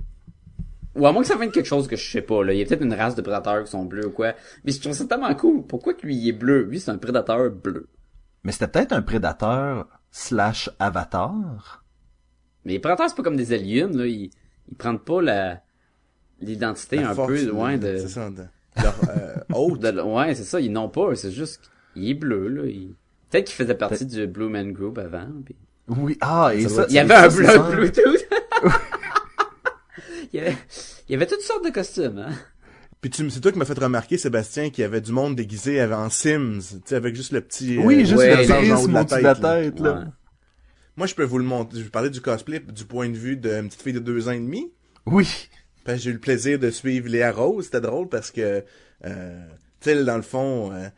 Ou à moins que ça vienne quelque chose que je sais pas, là. Il y a peut-être une race de prédateurs qui sont bleus ou quoi. Mais je trouve ça tellement cool. Pourquoi que lui, il est bleu? Lui, c'est un prédateur bleu. Mais c'était peut-être un prédateur slash avatar. Mais les prédateurs, c'est pas comme des aliens, là. Ils, ils prennent pas la, l'identité un peu, ouais, de, C'est ça, de, leur, euh, hôte. de- ouais, c'est ça, ils n'ont pas, c'est juste, il est bleu, là. Il... Peut-être qu'il faisait partie du Blue Man Group avant, puis... Oui, ah, et Ça ça, doit Il y avait ça, un bleu. Bluetooth. il, y avait, il y avait toutes sortes de costumes, hein. Puis tu, c'est toi qui m'as fait remarquer, Sébastien, qu'il y avait du monde déguisé en Sims, tu sais, avec juste le petit... Oui, euh, juste Ouais, le prisme de la au-dessus de la tête, là. tête, là. Ouais. Moi, je peux vous le montrer. Je vais parler du cosplay du point de vue d'une petite fille de deux ans et demi. Oui. Que j'ai eu le plaisir de suivre Léa Rose. C'était drôle parce que, euh, tu sais, dans le fond, euh,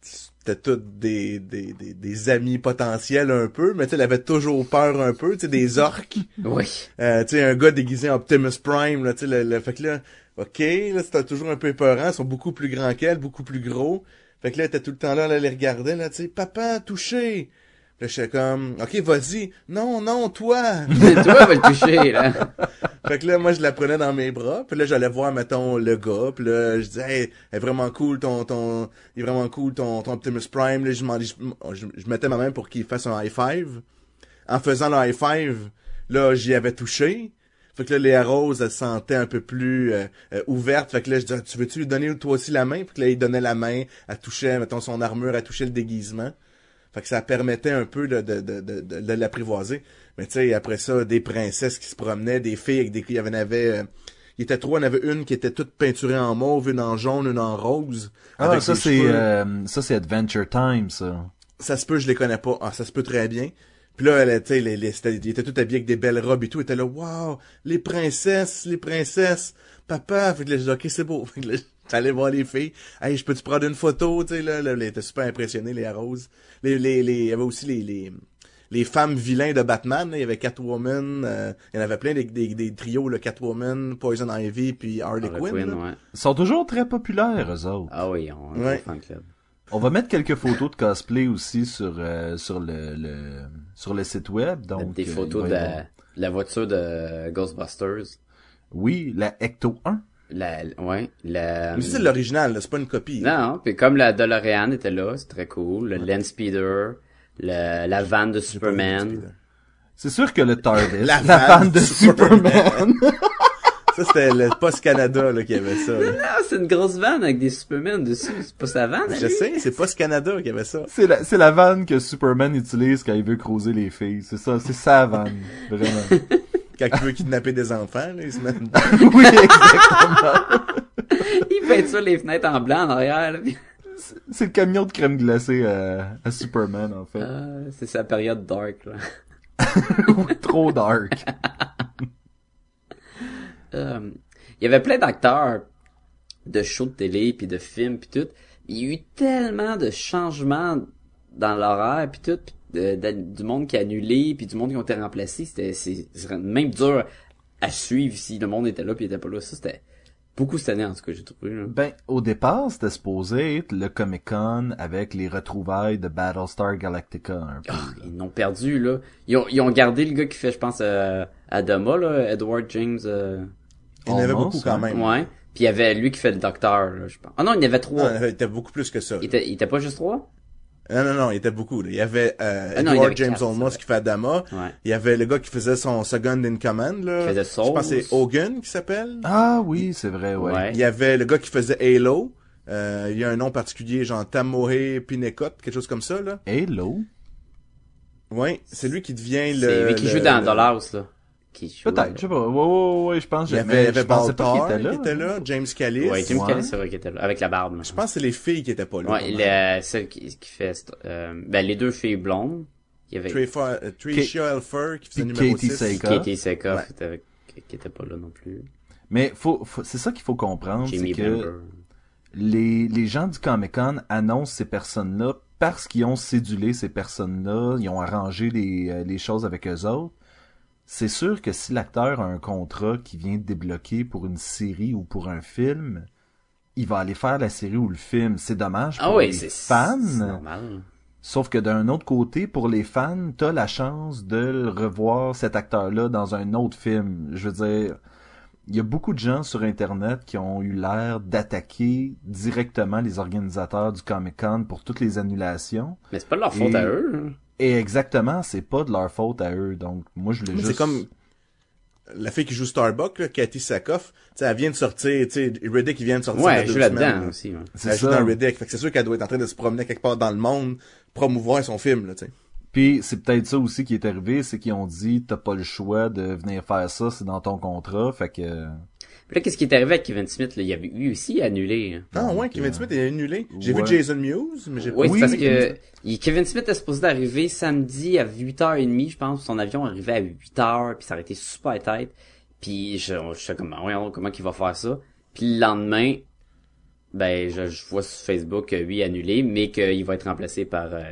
c'était tous des, des, des, des amis potentiels un peu, mais tu sais, elle avait toujours peur un peu, tu sais, des orques. Oui. Euh, tu sais, un gars déguisé en Optimus Prime, là, tu sais, le, le- fait que là, ok, là, c'était toujours un peu épeurant, ils sont beaucoup plus grands qu'elle, beaucoup plus gros. Fait que là, elle était tout le temps là, là, elle les regardait, là, tu sais, papa, touché. Là, j'étais comme, ok, vas-y. Non, non, toi. Toi, va le toucher, là. Fait que là, moi, je la prenais dans mes bras, puis là, j'allais voir, mettons, le gars, puis là, je disais, hey, elle est vraiment cool, ton, ton, il est vraiment cool, ton, ton Optimus Prime, là, je, m'en- je, je, je mettais ma main pour qu'il fasse un high five. En faisant le high five, là, j'y avais touché. Fait que là, Léa Rose, elle se sentait un peu plus euh, euh, ouverte. Fait que là, je disais, tu veux-tu lui donner toi aussi la main? Fait que là, il donnait la main, elle touchait, mettons, son armure, elle touchait le déguisement. Fait que ça permettait un peu de, de, de, de, de l'apprivoiser. Mais tu sais, après ça, des princesses qui se promenaient, des filles avec des... Il y en avait... euh, il était trois, il y en avait une qui était toute peinturée en mauve, une en jaune, une en rose. Ah, ça c'est, euh, ça c'est Adventure Time, ça. Ça se peut, je les connais pas. Ah, ça se peut très bien. Puis là, elle, tu sais, les, les, c'était- ils étaient tout habillés avec des belles robes et tout. Elle était là, waouh, les princesses, les princesses, papa. Fait que là, je dis, ok, c'est beau. Fait que là, j'allais voir les filles. Hey, je peux te prendre une photo, tu sais, là, là, elle était super impressionnée, les roses. Les, les, les, il y avait aussi les, les, les femmes vilains de Batman, là. il y avait Catwoman, euh, il y en avait plein des, des, des trios, le Catwoman, Poison Ivy, puis Harley, Harley Quinn. Quinn, là. ouais. Ils sont toujours très populaires, eux autres. Ah oui, on a un Ouais. fan club. On va mettre quelques photos de cosplay aussi sur euh, sur le, le sur le site web. Donc des euh, photos de la, avoir- de la voiture de Ghostbusters. Oui, la Ecto 1. La, ouais, la... Mais c'est l'original, là, c'est pas une copie. Non, non, puis comme la DeLorean était là, c'est très cool. Le Land Speeder, le, la van de Superman. C'est sûr que le TARDIS, La la, vanne de de Superman. Superman. Ça, c'était le Post Canada, là, qui avait ça. là. Ah, c'est une grosse van avec des Superman dessus. C'est pas sa van, Je lui? sais, c'est Post Canada qui avait ça. c'est la c'est la vanne que Superman utilise quand il veut croiser les filles. C'est ça, c'est sa vanne, vraiment. Quand il veut kidnapper des enfants, là, il se met... oui, exactement. Il peint ça les fenêtres en blanc en arrière, là. C'est le camion de crème glacée à, à Superman en fait. Ah, c'est sa période dark, là. Trop dark. Euh, il y avait plein d'acteurs de shows de télé puis de films puis tout. Il y a eu tellement de changements dans l'horaire puis tout, pis de- de- du monde qui a annulé puis du monde qui ont été remplacés. C'était c'est c'est même dur à suivre si le monde était là puis il était pas là. Ça c'était beaucoup cette année en tout cas j'ai trouvé. Là. Ben, au départ, c'était supposé être le Comic Con avec les retrouvailles de Battlestar Galactica un peu. Ah, ils l'ont perdu là. Ils ont, ils ont gardé le gars qui fait je pense euh, Adama là, Edward James. euh, Il y en avait beaucoup quand même. ouais. Puis il y avait lui qui fait le docteur là, je pense. Ah non il y en avait trois. Non, il était beaucoup plus que ça. Il était, il était pas juste trois? Non, non, non, il était beaucoup. là. Il y avait euh, Ah non, il y Edward avait James quatre, Olmos qui fait Adama. Ouais. Il y avait le gars qui faisait son second in command. Là. Qui faisait Je pense que c'est. Hogan qui s'appelle. Ah oui, c'est vrai, ouais. Ouais. Il y avait le gars qui faisait Halo. Euh, il y a un nom particulier, genre Tamohe Pinecot, quelque chose comme ça. là. Hello. Ouais, c'est lui qui devient le... C'est lui qui le- joue dans le- Dollhouse, là. Qui. Peut-être, je sais pas. Ouais, ouais, ouais, je pense. Il y avait, il y avait qu'il était là. James Callis. Ouais, Ouais. Kelly, c'est vrai qu'il était là, avec la barbe. là. Je pense que c'est les filles qui étaient pas là. Ouais, est celle qui, qui fait, euh, ben, les deux filles blondes. Il y avait euh, Tricia Elfer qui faisait Puis numéro Katie 6. Seika. Katie Sekoff, Ouais. qui était avec- qui était pas là non plus. Mais faut, faut- c'est ça qu'il faut comprendre, c'est que les, les gens du Comic Con annoncent ces personnes-là parce qu'ils ont cédulé ces personnes-là, ils ont arrangé les, euh, les choses avec eux autres. C'est sûr que si l'acteur a un contrat qui vient de débloquer pour une série ou pour un film, il va aller faire la série ou le film. C'est dommage pour Ah oui, les c'est fans. normal. Sauf que d'un autre côté, pour les fans, t'as la chance de le revoir cet acteur-là dans un autre film. Je veux dire, il y a beaucoup de gens sur Internet qui ont eu l'air d'attaquer directement les organisateurs du Comic Con pour toutes les annulations. Mais c'est pas de leur faute Et- à eux. Et exactement, c'est pas de leur faute à eux. Donc, moi, je voulais juste... C'est comme la fille qui joue Starbuck, là, Cathy Sakoff. Tu sais, elle vient de sortir, tu sais, Riddick, il vient de sortir. Ouais, elle joue là-dedans aussi. ouais. C'est Elle joue ça. dans Riddick. Fait que c'est sûr qu'elle doit être en train de se promener quelque part dans le monde, promouvoir son film, là, tu sais. Puis c'est peut-être ça aussi qui est arrivé, c'est qu'ils ont dit t'as pas le choix de venir faire ça, c'est dans ton contrat, fait que Puis là, qu'est-ce qui est arrivé avec Kevin Smith, là? Il y avait eu aussi annulé. hein. Ah Donc, ouais, Kevin euh, Smith est annulé. J'ai ouais. vu Jason Mewes, mais j'ai pas Oui, vu c'est parce Kevin que Smith. il- Kevin Smith est supposé d'arriver samedi à 8h30, je pense. Son avion arrivait à 8h, puis ça aurait été super tête. Puis je, je sais comme, voyons, comment qu'il va faire ça. Puis le lendemain, ben, je, je vois sur Facebook que lui est annulé, mais qu'il va être remplacé par euh,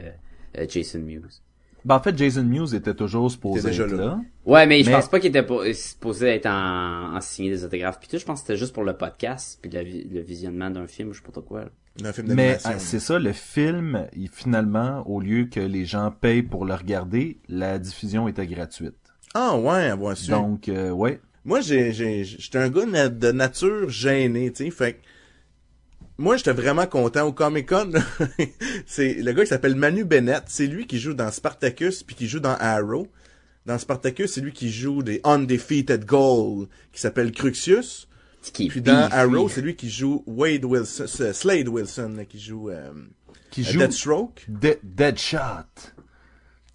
euh, Jason Mewes. Ben, en fait, Jason Mewes était toujours supposé Il était déjà être là. là. Ouais, mais, je pense pas qu'il était supposé être en, en signer des autographes. Puis tout, je pense que c'était juste pour le podcast, puis vi- le visionnement d'un film, je sais pas trop quoi. là. Un film Mais euh, c'est ça, le film, il, finalement, au lieu que les gens payent pour le regarder, la diffusion était gratuite. Ah ouais, avoir su. Donc, euh, ouais. Moi, j'ai, j'ai, j'étais un gars de nature gêné, tu sais, fait que moi, j'étais vraiment content au Comic Con. c'est le gars qui s'appelle Manu Bennett. C'est lui qui joue dans Spartacus puis qui joue dans Arrow. Dans Spartacus, c'est lui qui joue des Undefeated Goal qui s'appelle Cruxius. Qui Puis dans beefy. Arrow, c'est lui qui joue Wade Wilson, Slade Wilson, là, qui joue, euh, Qui euh, joue Deathstroke. De- Deadshot.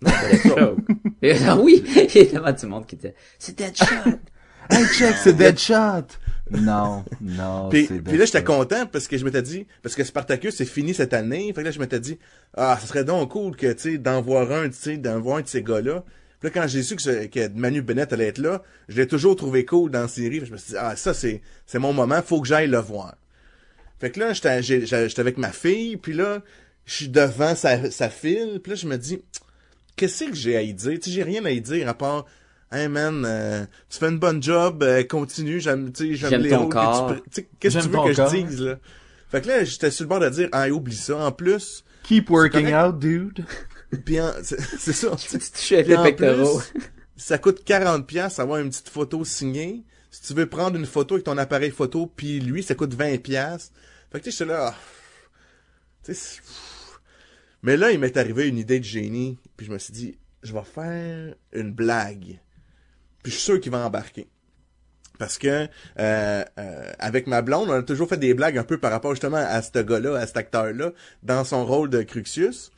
Deathstroke. ah oui, il y a tellement du monde qui était, c'est Deadshot. Hey, check, c'est Deadshot! Non, non, Puis, là, j'étais content parce que je m'étais dit, parce que Spartacus c'est fini cette année, fait que là, je m'étais dit, ah, ça serait donc cool que, tu sais, d'en voir un, tu sais, d'en voir un de ces gars-là. Puis là, quand j'ai su que, ce- que Manu Bennett allait être là, je l'ai toujours trouvé cool dans la série. Fait que Je me suis dit, ah, ça, c'est, c'est mon moment, faut que j'aille le voir. Fait que là, j'étais avec ma fille, puis là, je suis devant sa, sa file, puis là, je me dis, qu'est-ce que j'ai à y dire? Tu sais, j'ai rien à y dire à part, hey man, euh, tu fais une bonne job, euh, continue, j'aime, tu sais, j'aime les ton corps. qu'est-ce que tu J'aime veux ton que corps. je dise, là? Fait que là, j'étais sur le bord de dire, ah, oublie ça. En plus, Keep working out, dude. puis en- c'est c'est ça. Tu te les pectoraux. ça coûte 40 pièces avoir une petite photo signée. Si tu veux prendre une photo avec ton appareil photo puis lui, ça coûte 20 pièces. Fait que tu sais, j'étais là. ah, tu sais, c'est- mais là, il m'est arrivé une idée de génie, puis je me suis dit, je vais faire une blague. Puis je suis sûr qu'il va embarquer. Parce que euh, euh, avec ma blonde, on a toujours fait des blagues un peu par rapport justement à ce gars-là, à cet acteur-là, dans son rôle de Cruxius.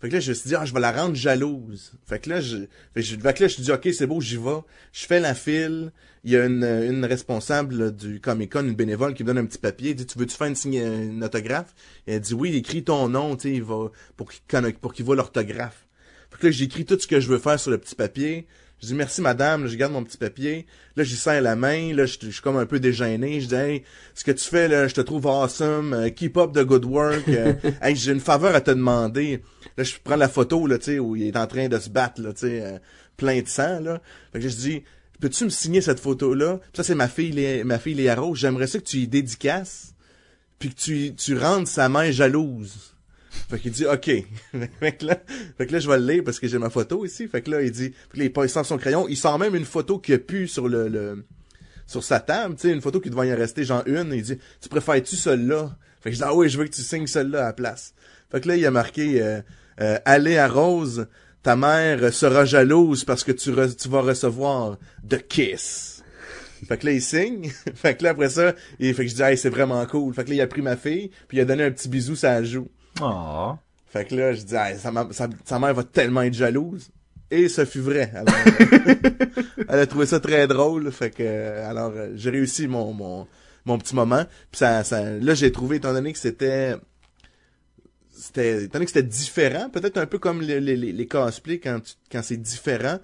Fait que là, je me suis dit, ah, je vais la rendre jalouse. Fait que là, je, fait que je, là, je me suis dit, ok, c'est beau, j'y vais. Je fais la file. Il y a une, responsable du Comic Con, une bénévole, qui me donne un petit papier. Elle dit, tu veux-tu faire une, signe, une autographe? Et elle dit, oui, écris ton nom, tu sais, il va, pour qu'il, pour qu'il voit l'orthographe. Fait que là, j'écris tout ce que je veux faire sur le petit papier. Je dis merci madame, là, je garde mon petit papier. Là, j'y serre la main, là, je, je suis comme un peu dégêné. Je dis hey, ce que tu fais là, je te trouve awesome. euh, keep up the good work. euh, hey, j'ai une faveur à te demander. Là, je prends la photo là, tu sais, où il est en train de se battre là, tu sais, euh, plein de sang là. Fait que je dis peux-tu me signer cette photo là Ça c'est ma fille, Lé- ma fille Léa Rose. J'aimerais ça que tu y dédicaces, puis que tu tu rendes sa main jalouse. Fait qu'il dit OK. fait, que là, fait que là, je vais le lire parce que j'ai ma photo ici. Fait que là, il dit, là, il passe son crayon. Il sort même une photo qui a pu sur le, le sur sa table, tu sais, une photo qui devait y rester genre une. Il dit, tu préfères-tu celle-là? Fait que je dis, ah oui, je veux que tu signes celle-là à la place. Fait que là, il a marqué, euh, euh, allez à Rose, ta mère sera jalouse parce que tu, tu vas recevoir The Kiss. Fait que là, il signe. fait que là, après ça, il fait que je dis, hey, c'est vraiment cool. Fait que là, il a pris ma fille, puis il a donné un petit bisou la joue. Ah. Fait que là, je dis, Hey, sa, ma- sa- sa mère va tellement être jalouse. Et ça fut vrai. Alors, euh, elle a trouvé ça très drôle. Fait que, euh, alors, euh, j'ai réussi mon, mon, mon petit moment. Puis ça, ça, là, j'ai trouvé, étant donné que c'était, c'était, étant donné que c'était différent, peut-être un peu comme les, les, les cosplays quand, tu- quand c'est différent.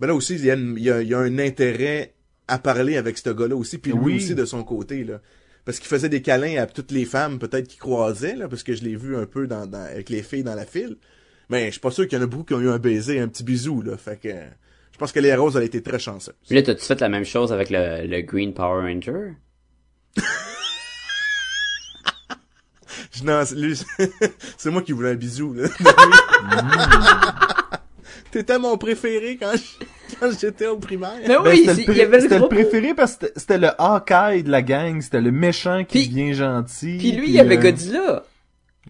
Ben là aussi, il y, a, une- il y a, il y a un intérêt à parler avec ce gars-là aussi, puis lui Oui. aussi de son côté, là. Parce qu'il faisait des câlins à toutes les femmes, peut-être qu'il croisait, là, parce que je l'ai vu un peu dans, dans, avec les filles dans la file. Mais je suis pas sûr qu'il y en a beaucoup qui ont eu un baiser, un petit bisou, là. Fait que, je pense que les Roses, elle a été très chanceuse. Puis là, t'as-tu fait la même chose avec le, le Green Power Ranger? Non, c'est- lui, c'est moi qui voulais un bisou, là. T'étais mon préféré quand j'étais au primaire. Mais Ben, oui, c'était c'est- le, pré- il y avait le c'était le préféré parce que c'était- c'était le Hawkeye de la gang, c'était le méchant qui Puis- devient gentil. Puis lui, il y avait euh, Godzilla.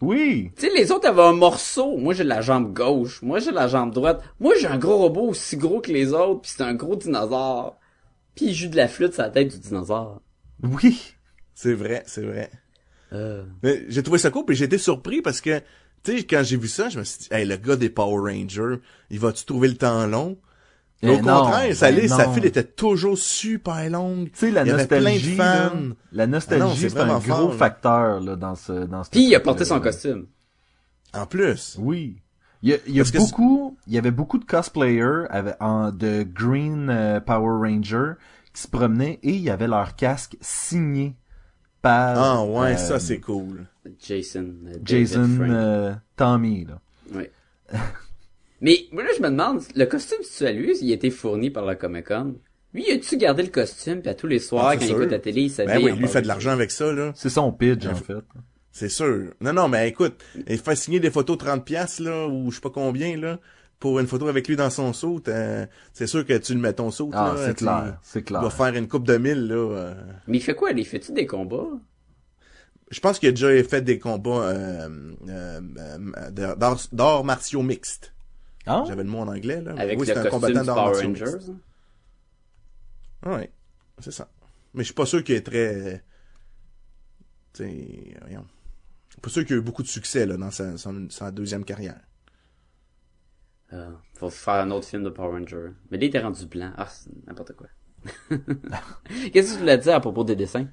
Oui. Tu sais, les autres avaient un morceau. Moi, j'ai la jambe gauche. Moi, j'ai la jambe droite. Moi, j'ai un gros robot aussi gros que les autres, puis c'est un gros dinosaure. Puis il joue de la flûte sur la tête du dinosaure. Oui. C'est vrai, c'est vrai. Euh... Mais j'ai trouvé ça cool, puis j'ai été surpris parce que, tu sais, quand j'ai vu ça, je me suis dit, hey, le gars des Power Rangers, il va-tu trouver le temps long? Mais au non, contraire, sa, ben liste, sa file était toujours super longue. Tu sais, la Il y avait plein de nostalgie, là, fans. la Ah nostalgie, c'est c'est un gros là. facteur, là, dans ce, dans ce Puis il a porté son là. costume. En plus. Oui. Il y a, il y a Parce que beaucoup, il y avait beaucoup de cosplayers avec, en, de Green euh, Power Ranger qui se promenaient et il y avait leur casque signé par Ah ouais, euh, ça c'est cool. Jason. euh, David Jason euh, Tommy là. Oui. Mais moi là, je me demande, le costume, si tu as lui, il a été fourni par la Comic Con. Lui, a-tu gardé le costume, puis à tous les soirs, Ah, c'est quand il écoute la télé, il s'habille Ben oui, lui il fait de l'argent avec ça, là. C'est son pitch en fait. C'est sûr. Non, non, mais écoute, il fait signer des photos 30 pièces là, ou je sais pas combien, là, pour une photo avec lui dans son saut. euh, c'est sûr que tu le mets ton saut, Ah, là. c'est tu- clair, c'est Il clair. va faire une coupe de mille, là. euh. Mais il fait quoi, il fait-tu des combats? Je pense qu'il a déjà fait des combats euh, euh, euh, d'arts martiaux mixtes. Ah, J'avais le mot en anglais, là. Avec oui, le c'est un combattant d'arts Power martiaux Rangers? mixtes. Ouais, c'est ça. Mais je suis pas sûr qu'il est très... Tu sais, voyons. Pas sûr qu'il a eu beaucoup de succès, là, dans sa, son- sa deuxième carrière. Euh, faut faire un autre film de Power Ranger. Mais là, il était rendu blanc. Ah, c'est n'importe quoi. Qu'est-ce que tu voulais dire à propos des dessins?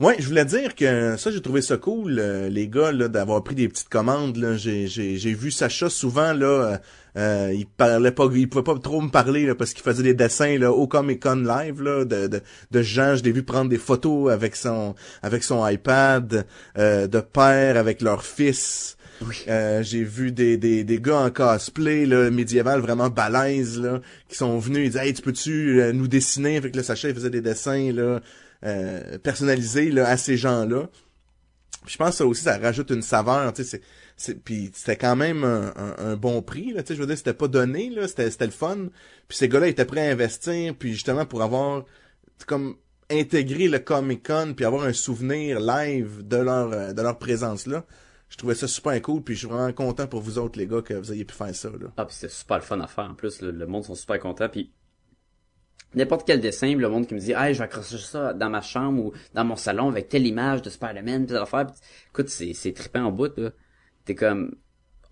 Ouais, je voulais dire que ça, j'ai trouvé ça cool, euh, les gars, là, d'avoir pris des petites commandes. Là, j'ai, j'ai, j'ai vu Sacha souvent là, euh, euh, il parlait pas, il pouvait pas trop me parler là, parce qu'il faisait des dessins là au Comic Con live là, de, de, de gens. Je l'ai vu prendre des photos avec son, avec son iPad, euh, de pères avec leur fils. Oui. Euh, j'ai vu des, des, des gars en cosplay là, médiéval vraiment balèzes là, qui sont venus ils disaient Hey, tu peux-tu euh, nous dessiner? Avec le Sacha, il faisait des dessins là, euh, personnalisés là, à ces gens-là. Je pense que ça aussi, ça rajoute une saveur, tu sais, puis c'était quand même un, bon prix, là, tu sais, je veux dire, c'était pas donné, là, c'était, c'était le fun. Puis ces gars-là étaient prêts à investir, puis justement pour avoir, comme, intégré le Comic-Con, puis avoir un souvenir live de leur, euh, de leur présence là. Je trouvais ça super cool, puis je suis vraiment content pour vous autres, les gars, que vous ayez pu faire ça, là. Ah, puis c'était super le fun à faire. En plus, le, le monde sont super contents. Puis n'importe quel dessin, le monde qui me dit, hey, je vais accrocher ça dans ma chambre ou dans mon salon avec telle image de Spider-Man, pis l'affaire. Puis, écoute, c'est, c'est trippant en bout, là. T'es comme,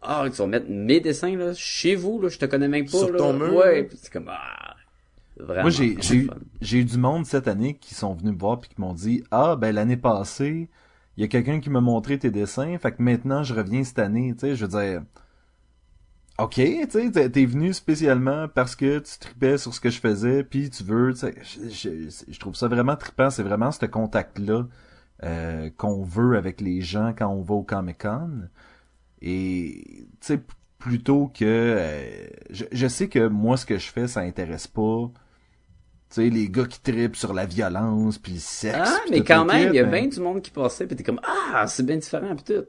ah, tu vas mettre mes dessins, là, chez vous, là, je te connais même pas, Sur là. ton mur, Ouais, puis c'est comme, ah. Vraiment. Moi, j'ai, j'ai, j'ai eu du monde cette année qui sont venus me voir puis qui m'ont dit, ah, ben, l'année passée, il y a quelqu'un qui m'a montré tes dessins, fait que maintenant, je reviens cette année, tu sais, je veux dire, ok, tu sais, t'es- venu spécialement parce que tu tripais sur ce que je faisais, puis tu veux, tu sais, je, je- je trouve ça vraiment trippant, c'est vraiment ce contact-là euh, qu'on veut avec les gens quand on va au Comic-Con, et, tu sais, plutôt que, euh, je, je sais que moi, ce que je fais, ça intéresse pas, tu sais, les gars qui tripent sur la violence, puis le sexe. Ah, puis mais quand même, il y a ben- bien du monde qui passait, pis t'es comme, ah, c'est bien différent, pis tout.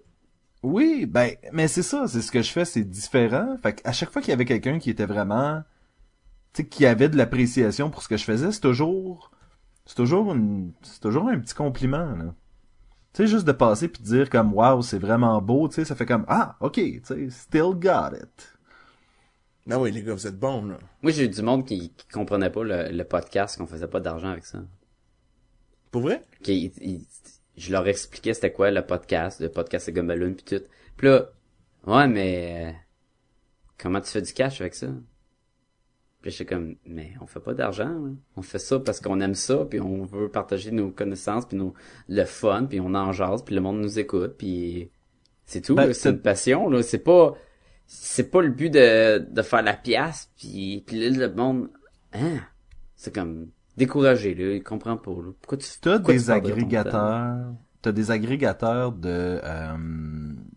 Oui, ben, mais c'est ça, c'est ce que je fais, c'est différent. Fait à chaque fois qu'il y avait quelqu'un qui était vraiment, tu sais, qui avait de l'appréciation pour ce que je faisais, c'est toujours, c'est toujours une, c'est toujours un petit compliment, là. Tu sais, juste de passer puis de dire comme, wow, c'est vraiment beau, tu sais, ça fait comme, ah, ok, tu sais, still got it. Ah oui, les gars, vous êtes bons, là. Moi, j'ai eu du monde qui, qui comprenait pas le, le podcast, qu'on faisait pas d'argent avec ça. Pour vrai? qui il- je leur expliquais c'était quoi le podcast, le podcast de Gumballoon pis tout. Puis là, ouais mais euh, comment tu fais du cash avec ça? Puis j'étais comme, mais on fait pas d'argent, là. on fait ça parce qu'on aime ça, puis on veut partager nos connaissances, puis nos, le fun, puis on en jase, puis le monde nous écoute, puis c'est tout. Ben, c'est une passion, là. C'est pas, c'est pas le but de, de faire la pièce, puis, puis là, le monde, hein, c'est comme découragé, là. Il comprend pas, là. Pourquoi tu T'as des tu agrégateurs, t'as des agrégateurs de, euh,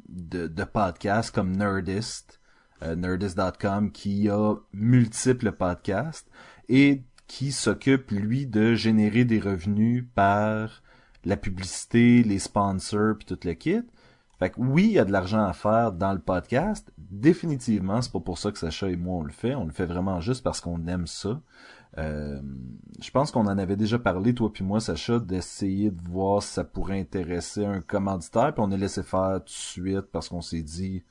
de, de podcasts comme Nerdist, euh, nerdist.com, qui a multiples podcasts et qui s'occupe, lui, de générer des revenus par la publicité, les sponsors, puis tout le kit. Fait que oui, il y a de l'argent à faire dans le podcast. Définitivement, c'est pas pour ça que Sacha et moi on le fait. On le fait vraiment juste parce qu'on aime ça. Euh, je pense qu'on en avait déjà parlé, toi puis moi, Sacha, d'essayer de voir si ça pourrait intéresser un commanditaire, puis on a laissé faire tout de suite parce qu'on s'est dit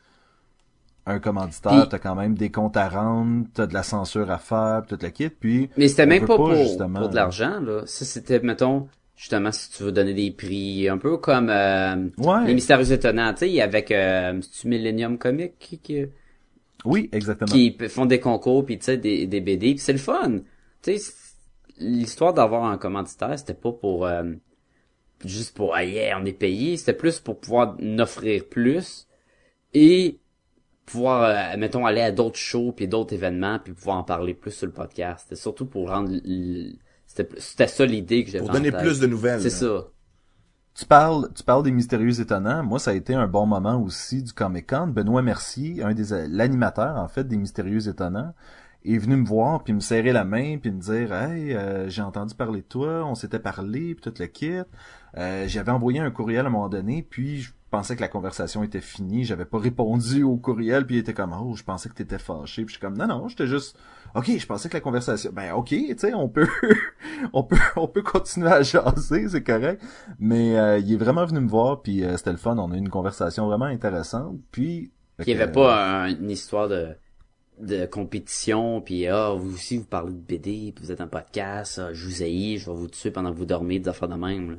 un commanditaire, t'as quand même des comptes à rendre, t'as de la censure à faire, puis toute la kit, puis Mais c'était même pas, pour, justement, pour de l'argent, là. Ça, c'était, mettons, justement, si tu veux donner des prix, un peu comme euh, Ouais. les Mystérieux Étonnants, tu sais, avec, euh, Millennium Comic qui, qui, Oui, exactement. qui font des concours, puis tu sais, des, des BD, puis c'est le fun. Tu sais, l'histoire d'avoir un commanditaire, c'était pas pour... euh, juste pour, ah yeah, on est payé, c'était plus pour pouvoir en offrir plus et pouvoir, euh, mettons, aller à d'autres shows puis d'autres événements puis pouvoir en parler plus sur le podcast. C'était surtout pour rendre... C'était c'était ça l'idée que j'avais Pour en donner tête. plus de nouvelles. C'est ça. Tu parles, tu parles des mystérieux étonnants. Moi, ça a été un bon moment aussi du Comic Con. Benoît Mercier, un des l'animateur en fait des mystérieux étonnants, est venu me voir puis me serrer la main puis me dire hey euh, j'ai entendu parler de toi, on s'était parlé puis tout le kit. Euh, J'avais envoyé un courriel à un moment donné puis je pensais que la conversation était finie, j'avais pas répondu au courriel puis il était comme oh je pensais que t'étais fâché. Puis je suis comme non non j'étais juste ok je pensais que la conversation ben ok tu sais on peut on peut on peut continuer à jaser c'est correct. Mais euh, il est vraiment venu me voir puis euh, c'était le fun. On a eu une conversation vraiment intéressante. Puis il y fait avait pas un- une histoire de de compétition puis ah vous aussi vous parlez de BD puis vous êtes un podcast ah, je vous haïs je vais vous tuer pendant que vous dormez des affaires de même là.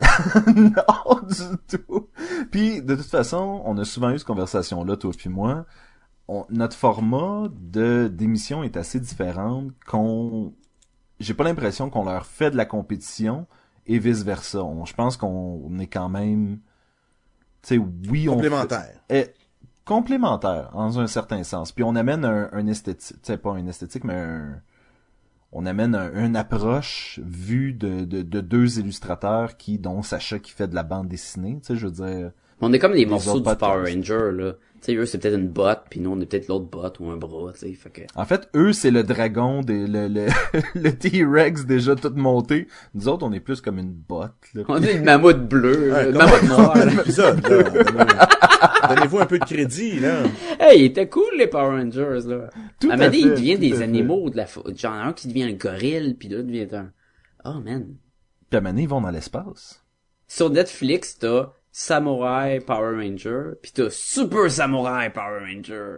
non, du tout. Puis, de toute façon, on a souvent eu cette conversation-là, toi puis moi. On- notre format de d'émission est assez différent qu'on... J'ai pas l'impression qu'on leur fait de la compétition et vice-versa. On- Je pense qu'on on est quand même... Tu sais, oui, on... fait- Complémentaire. Est complémentaire dans un certain sens. Puis on amène un, un esthétique, tu sais pas un esthétique, mais un, on amène un- une approche vue de, de, de deux illustrateurs qui, dont Sacha qui fait de la bande dessinée, tu sais, je veux dire. on est comme des morceaux du Power. Ranger là tu sais eux c'est peut-être une botte puis nous on est peut-être l'autre botte ou un bras tu sais fait que En fait, eux, c'est le dragon, des, le, le, le T-Rex déjà tout monté. Nous autres, on est plus comme une botte. Là. on est une mammouth bleue Ouais, une mammouth noire là. Donnez-vous un peu de crédit, là. hey il était cool les Power Rangers là Tout à donné, il fait, devient tout des à fait. animaux de la fa- genre un qui devient un gorille puis l'autre devient un oh man Puis à un moment donné, ils vont dans l'espace. Sur Netflix, t'as Samurai Power Ranger, puis t'as Super Samurai Power Ranger.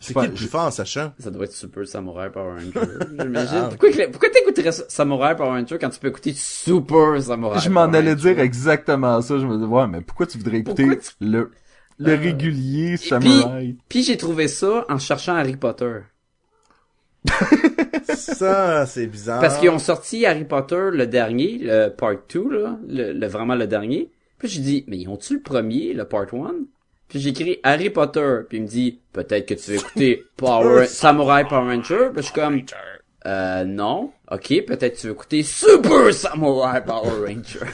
C'est qui le plus fort, Sacha? Ça doit être Super Samurai Power Ranger, j'imagine. Ah, Pourquoi, t'écouterais Samurai Power Ranger quand tu peux écouter Super Samurai je m'en allais dire exactement ça. Je me disais, ouais, mais pourquoi tu voudrais écouter Pourquoi tu- le, le Euh, régulier Puis, samouraï? puis j'ai trouvé ça en cherchant Harry Potter. Ça, c'est bizarre. Parce qu'ils ont sorti Harry Potter le dernier, le part 2, là, le, le- vraiment le dernier. Puis j'ai dit, mais ils ont-tu le premier, le part 1? Puis j'ai écrit Harry Potter, puis il me dit, peut-être que tu veux écouter Power, Samurai Power Ranger. Puis je suis comme, euh, non. Ok, peut-être tu veux écouter Super Samurai Power Ranger.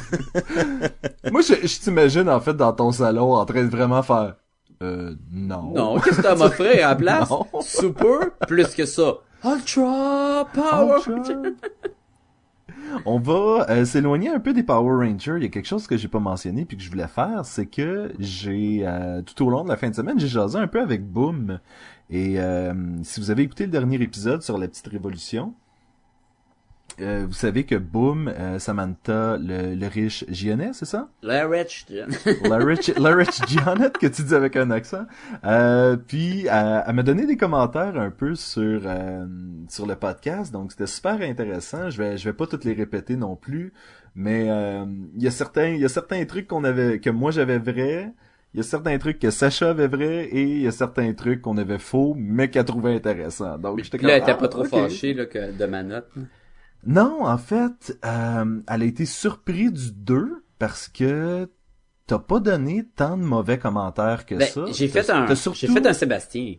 Moi, je, je t'imagine, en fait, dans ton salon, en train de vraiment faire, euh, non. non, qu'est-ce que t'as m'offrir à la place? Super, plus que ça. Ultra Power Ultra. On va euh, s'éloigner un peu des Power Rangers. Il y a quelque chose que j'ai pas mentionné puis que je voulais faire, c'est que j'ai euh, tout au long de la fin de semaine, j'ai jasé un peu avec Boom. Et euh, si vous avez écouté le dernier épisode sur la petite révolution, euh, vous savez que Boom, euh, Samantha, le, le riche Gionnet, c'est ça? Le Rich. La Rich, la Rich Janet que tu dis avec un accent. Euh, puis euh, elle m'a donné des commentaires un peu sur euh, sur le podcast, donc c'était super intéressant. Je vais je vais pas toutes les répéter non plus, mais euh, il y a certains il y a certains trucs qu'on avait que moi j'avais vrai il y a certains trucs que Sacha avait vrai et il y a certains trucs qu'on avait faux, mais qu'elle trouvait intéressants. Donc, j'étais Puis là, elle était ah, pas trop ok. fâchée là, que de ma note. Non, en fait, euh, elle a été surprise du 2 parce que t'as pas donné tant de mauvais commentaires que Ben, ça. j'ai fait un, t'as j'ai surtout- fait un Sébastien.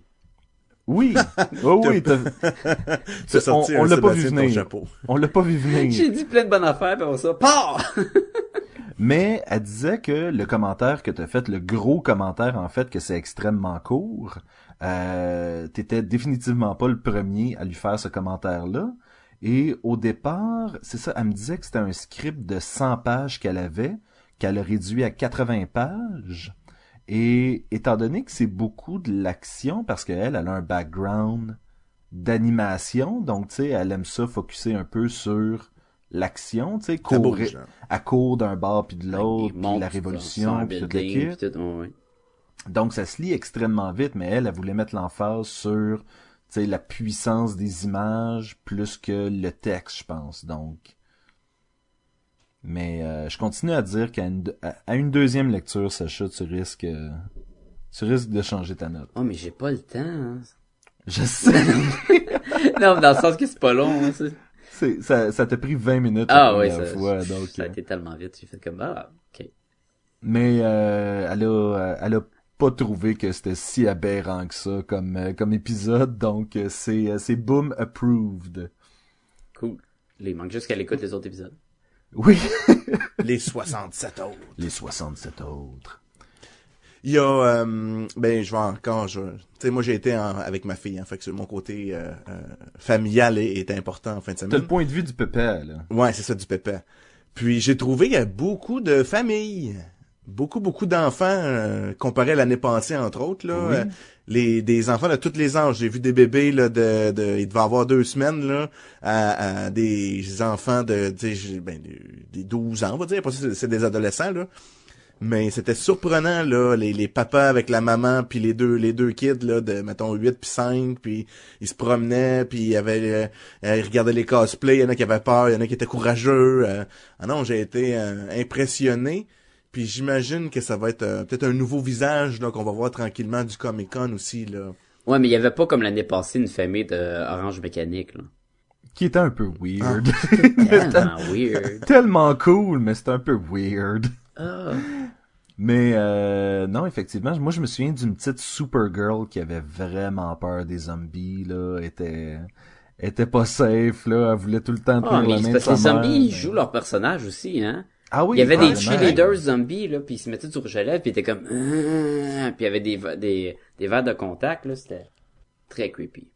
Oui, oh, oui, t'as- sorti on- on un l'a pas vu venir. chapeau. on l'a pas vu venir. J'ai dit plein de bonnes affaires, on ça, pars! Mais elle disait que le commentaire que t'as fait, le gros commentaire en fait, que c'est extrêmement court, euh, t'étais définitivement pas le premier à lui faire ce commentaire-là. Et au départ, c'est ça, elle me disait que c'était un script de 100 pages qu'elle avait, qu'elle a réduit à 80 pages. Et étant donné que c'est beaucoup de l'action, parce qu'elle, elle a un background d'animation, donc tu sais, elle aime ça focuser un peu sur l'action, tu sais, courir, là. à court d'un bord puis de l'autre, puis la révolution, puis tout, ouais, ouais. Donc ça se lit extrêmement vite, mais elle, elle voulait mettre l'emphase sur sais, la puissance des images plus que le texte, je pense. Donc, mais euh, je continue à dire qu'à une, de- à- une deuxième lecture, Sacha, tu risques, euh, tu risques de changer ta note. Oh, mais j'ai pas le temps. hein. Je sais, non, mais dans le sens que c'est pas long. hein, c'est- ça, ça t'a pris 20 minutes Ah oui, ça, fois, donc. ça a euh, été tellement vite. J'ai fait comme, ah, ok. Mais euh, elle a, elle a pas trouvé que c'était si aberrant que ça comme euh, comme épisode, donc euh, c'est euh, c'est boom approved. Cool. Il manque juste qu'elle écoute les autres épisodes. Oui. Les 67 autres. Les 67 autres. Il y a, euh, ben, je vais encore, je, tu sais, moi j'ai été en- avec ma fille, hein, fait que mon côté euh, euh, familial est, est important en fin de T'as semaine. le point de vue du pépé, là. Ouais, c'est ça du pépé. Puis j'ai trouvé qu'il y a beaucoup de familles, beaucoup beaucoup d'enfants euh, comparé à l'année passée entre autres là, Oui. Euh, les des enfants de tous les âges. J'ai vu des bébés là de, de il devait avoir deux semaines là à, à des enfants de ben, des- des 12 ans, on va dire, c'est- des adolescents là. Mais c'était surprenant là, les, les papas avec la maman puis les deux les deux kids là de mettons 8 puis 5 puis ils se promenaient puis il y avait euh, euh, ils regardaient les cosplays, il y en a qui avaient peur, il y en a qui étaient courageux. euh. ah non, j'ai été euh, impressionné. Puis j'imagine que ça va être euh, peut-être un nouveau visage là qu'on va voir tranquillement du Comic-Con aussi là. Ouais, mais il y avait pas comme l'année passée une famille de Orange Mécanique, là. Qui était un peu weird. Tellement weird. Tellement cool, mais c'était un peu weird. Ah. Mais euh, non, effectivement, moi je me souviens d'une petite Supergirl qui avait vraiment peur des zombies, là, était était pas safe, là, elle voulait tout le temps Ah, mais la main de sa les zombies, ils jouent leur personnage aussi, hein. Ah oui, il y avait des vraiment. cheerleaders zombies, là, puis ils se mettaient du rouge à lèvres, puis ils étaient comme... Ah Puis il y avait des, des, des verres de contact, là, c'était très creepy.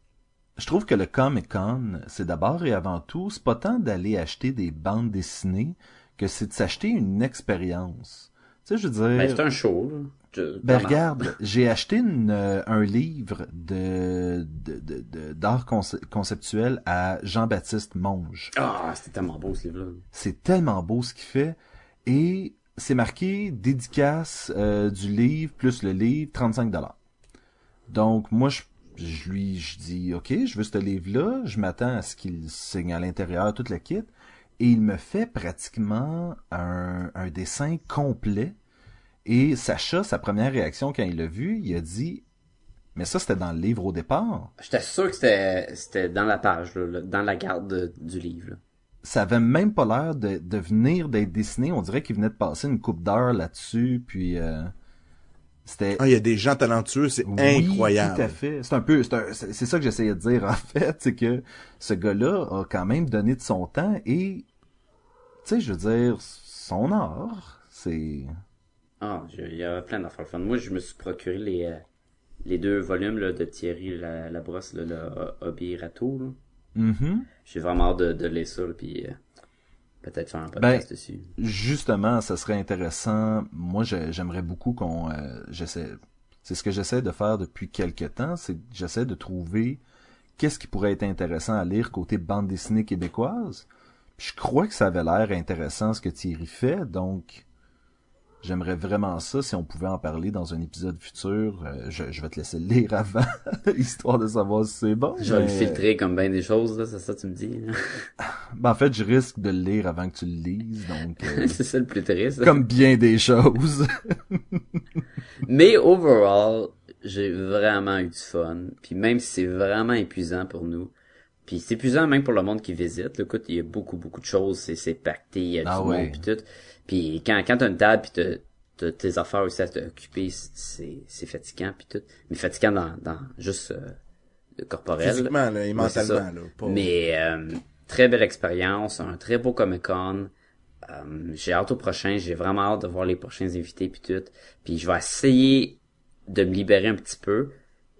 Je trouve que le Comic-Con, c'est d'abord et avant tout, c'est pas tant d'aller acheter des bandes dessinées que c'est de s'acheter une expérience. Tu sais, je veux dire... Ben, c'est un show, là. Ben regarde, j'ai acheté une, euh, un livre de de- de- de- d'art conce- conceptuel à Jean-Baptiste Monge. Ah, c'était tellement beau, ce livre-là. C'est tellement beau ce qu'il fait et c'est marqué dédicace euh, du livre plus le livre 35 dollars. Donc moi je je lui je dis OK, je veux ce livre-là, je m'attends à ce qu'il signe à l'intérieur toute la kit et il me fait pratiquement un, un dessin complet et Sacha sa première réaction quand il l'a vu, il a dit mais ça c'était dans le livre au départ. J'étais sûr que c'était, c'était dans la page, là, dans la garde de- du livre, là. ça avait même pas l'air de, de venir d'être dessiné. On dirait qu'il venait de passer une coupe d'heure là-dessus, puis euh, c'était Ah, il y a des gens talentueux, c'est Oui, incroyable. Tout à fait. C'est un peu, c'est un- c'est c'est ça que j'essayais de dire en fait, c'est que ce gars-là a quand même donné de son temps et, tu sais, je veux dire, son art, c'est. Ah, il y avait plein d'affaires fun. Moi, je me suis procuré les, euh, les deux volumes là, de Thierry la, la brosse, là, le Hobby Rato. Là. Mhm. J'ai vraiment hâte de, de lire ça, puis euh, peut-être faire un Ben, podcast dessus. Justement, ça serait intéressant. Moi, j'aimerais beaucoup qu'on, euh, j'essaie, c'est ce que j'essaie de faire depuis quelque temps, c'est j'essaie de trouver qu'est-ce qui pourrait être intéressant à lire côté bande dessinée québécoise. Puis je crois que ça avait l'air intéressant ce que Thierry fait, donc j'aimerais vraiment ça si on pouvait en parler dans un épisode futur. Euh, je, je vais te laisser le lire avant, histoire de savoir si c'est bon. Je vais le filtrer comme bien des choses, là, c'est ça que tu me dis. Ben, en fait, je risque de le lire avant que tu le lises, donc euh, c'est ça le plus triste. comme bien des choses. Mais overall, j'ai vraiment eu du fun. Puis même si c'est vraiment épuisant pour nous, puis c'est épuisant même pour le monde qui visite. Là, écoute, il y a beaucoup, beaucoup de choses. C'est, c'est pacté, il y a Ah du ouais. monde, puis tout. Puis quand, quand t'as une table, puis t'as, t'as tes affaires aussi à t'occuper, c'est, c'est fatigant, puis tout. Mais fatigant dans, dans juste euh, le corporel. Physiquement, là, et mentalement, là. Mais euh, très belle expérience, un très beau Comic Con. Euh, j'ai hâte au prochain, j'ai vraiment hâte de voir les prochains invités puis tout. Puis je vais essayer de me libérer un petit peu.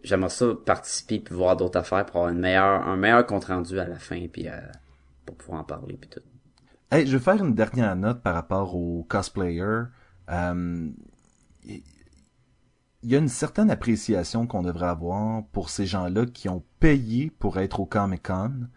J'aimerais ça participer puis voir d'autres affaires pour avoir une meilleure, un meilleur compte rendu à la fin puis euh, pour pouvoir en parler puis tout. Hey, je vais faire une dernière note par rapport aux cosplayers. Euh, Il y a une certaine appréciation qu'on devrait avoir pour ces gens-là qui ont payé pour être au Comic-Con,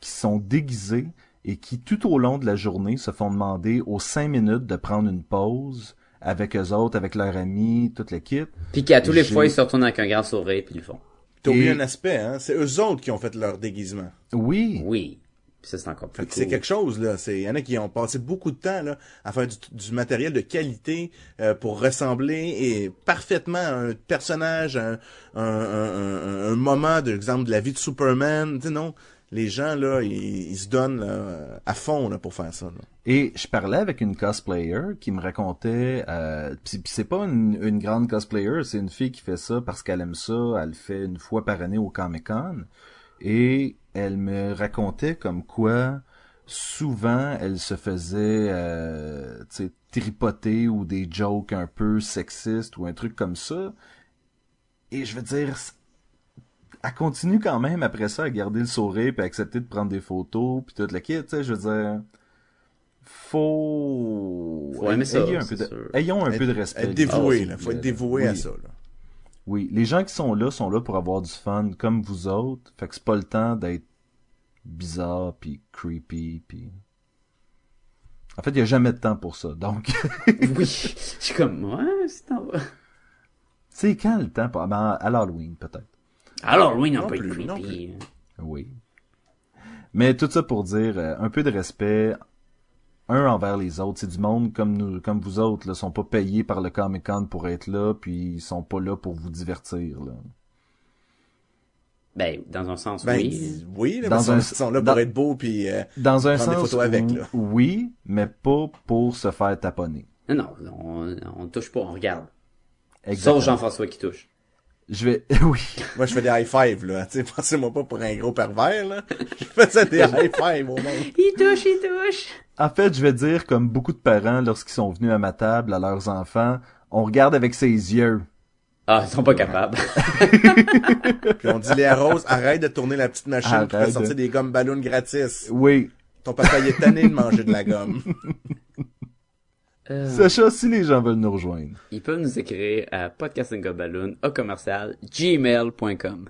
qui sont déguisés et qui, tout au long de la journée, se font demander aux cinq minutes de prendre une pause avec eux autres, avec leurs amis, toute l'équipe. Puis qu'à tous les fois ils se retournent avec un grand sourire puis ils le font. T'as oublié Et- un aspect, hein? C'est eux autres qui ont fait leur déguisement. Oui. Oui. Puis ça c'est encore plus Fait que cool. c'est quelque chose, là. C'est, y en a qui ont passé beaucoup de temps, là, à faire du, du matériel de qualité, euh, pour ressembler et parfaitement à un personnage, un, un, un, un- un moment, de exemple, de la vie de Superman. Tu sais, non? Les gens, là, ils, ils se donnent, là, à fond, là, pour faire ça, là. Et je parlais avec une cosplayer qui me racontait, euh, c'est pas une, une grande cosplayer, c'est une fille qui fait ça parce qu'elle aime ça, elle le fait une fois par année au Comic Con, et elle me racontait comme quoi souvent elle se faisait, euh, tripoter ou des jokes un peu sexistes ou un truc comme ça, et je veux dire, elle continue quand même après ça à garder le sourire puis à accepter de prendre des photos puis toute la kit, tu sais, je veux dire faut, Faut aimer ça, un peu de... sûr. ayons un Être- peu de respect. Être dévoué, là. Faut être dévoué à Oui. ça, là. Oui, les gens qui sont là sont là pour avoir du fun comme vous autres. Fait que c'est pas le temps d'être bizarre puis creepy puis En fait, il y a jamais de temps pour ça. Donc oui. Je suis comme ouais, c'est en va. c'est quand le temps pour ben, à l'Halloween peut-être. Alors oui, non, Non pas non creepy. Oui. Mais tout ça pour dire euh, un peu de respect un envers les autres. C'est du monde comme nous, comme vous autres, là, sont pas payés par le Comic Con pour être là, puis ils sont pas là pour vous divertir. Là. Ben, dans un sens, Ben, oui. oui, là, Dans parce un- qu'ils sont là dans- pour être beaux puis euh, Dans un Prendre des sens, photos avec, là. oui, mais pas pour se faire taponner. Non, non, on, on touche pas, on regarde. Exactement. Sauf Jean-François qui touche. Je vais, oui. moi je fais des high five là, tu sais, pensez-moi pas pour un gros pervers là. Je faisais des high five au monde. Il touche, il touche. En fait, je vais dire comme beaucoup de parents lorsqu'ils sont venus à ma table à leurs enfants, on regarde avec ses yeux. Ah, ils sont pas capables. Puis on dit Léa Rose, arrête de tourner la petite machine qui fait Arrête. sortir des gommes ballons gratis. Oui. Ton papa il est tanné de manger de la gomme. Euh, Sacha, si les gens veulent nous rejoindre. ils peuvent nous écrire à podcastingobaloon au commercial gmail.com.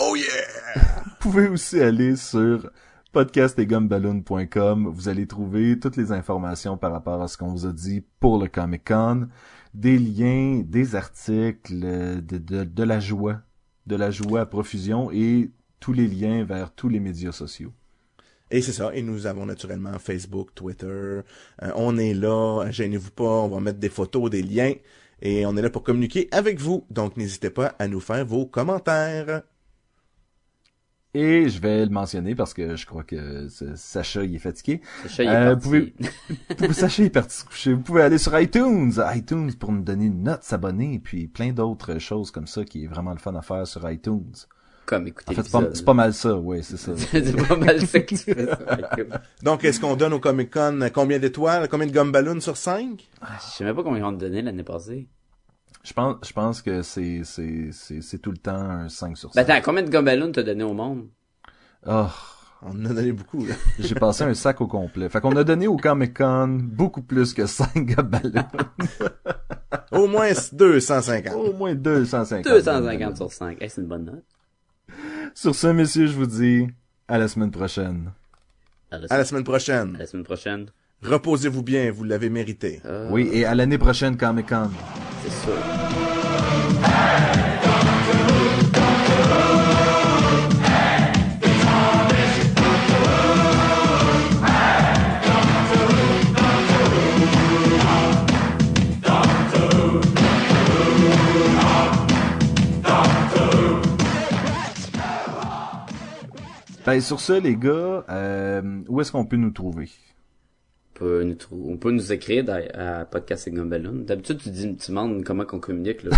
Oh yeah! Vous pouvez aussi aller sur podcastetgumballoon.com. Vous allez trouver toutes les informations par rapport à ce qu'on vous a dit pour le Comic Con, des liens, des articles, euh, de, de, de la joie, de la joie à profusion et tous les liens vers tous les médias sociaux. Et c'est ça. Et nous avons naturellement Facebook, Twitter. Euh, on est là. Gênez-vous pas. On va mettre des photos, des liens. Et on est là pour communiquer avec vous. Donc n'hésitez pas à nous faire vos commentaires. Et je vais le mentionner parce que je crois que ce- Sacha il est fatigué. Sacha, il est Euh, parti. pouvez- Vous- Sacha il est parti se coucher. Vous pouvez aller sur iTunes, iTunes pour nous donner une note, s'abonner, puis plein d'autres choses comme ça qui est vraiment le fun à faire sur iTunes. Comme écouter En fait, c'est pas, l'épisode. c'est pas mal ça, oui, c'est ça. C'est pas mal ça que tu fais. ça. Donc est-ce qu'on donne au Comic Con combien d'étoiles? Combien de gommes ballons sur 5? Je sais même pas combien vont te donner l'année passée. Je pense, je pense que c'est, c'est, c'est, c'est tout le temps un 5 sur Ben 5. attends, combien de gumballoons t'as donné au monde? Oh, On en a donné beaucoup, là. j'ai passé un sac au complet. Fait qu'on a donné au Comic Con beaucoup plus que 5 ballons. Au moins 250. Au moins 250. 250 sur 5. Hey, c'est une bonne note. Sur ce, messieurs, je vous dis à la semaine prochaine. À la, À la semaine à prochaine. la semaine prochaine. Reposez-vous bien, vous l'avez mérité. Ah, Oui, et à l'année prochaine, Comic Con. C'est sûr. Ben, sur ça, les gars, euh, où est-ce qu'on peut nous trouver? On peut nous, trou- on peut nous écrire à, à Podcast et Gumballoon. D'habitude, tu, dis, tu demandes comment qu'on communique. Là.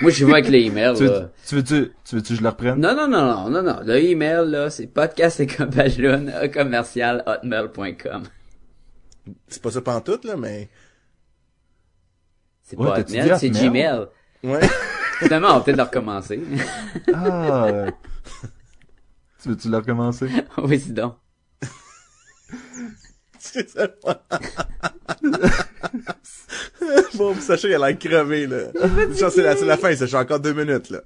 Moi, je vais avec les emails. Tu, Là. tu veux-tu, tu veux-tu que je le reprenne? Non, non, non, non, non, non. Le email, là, c'est podcast et commercial hotmail.com. C'est pas ça pantoute, là, mais... C'est Ouais, pas Hotmail, c'est? Gmail. Ouais. Finalement, on va peut-être le recommencer. Ah! Tu veux-tu le recommencer? oui, c'est donc. C'est bon, Sacha, il a l'air crevé, là. C'est la, c'est la fin, ça. J'ai encore deux minutes, là.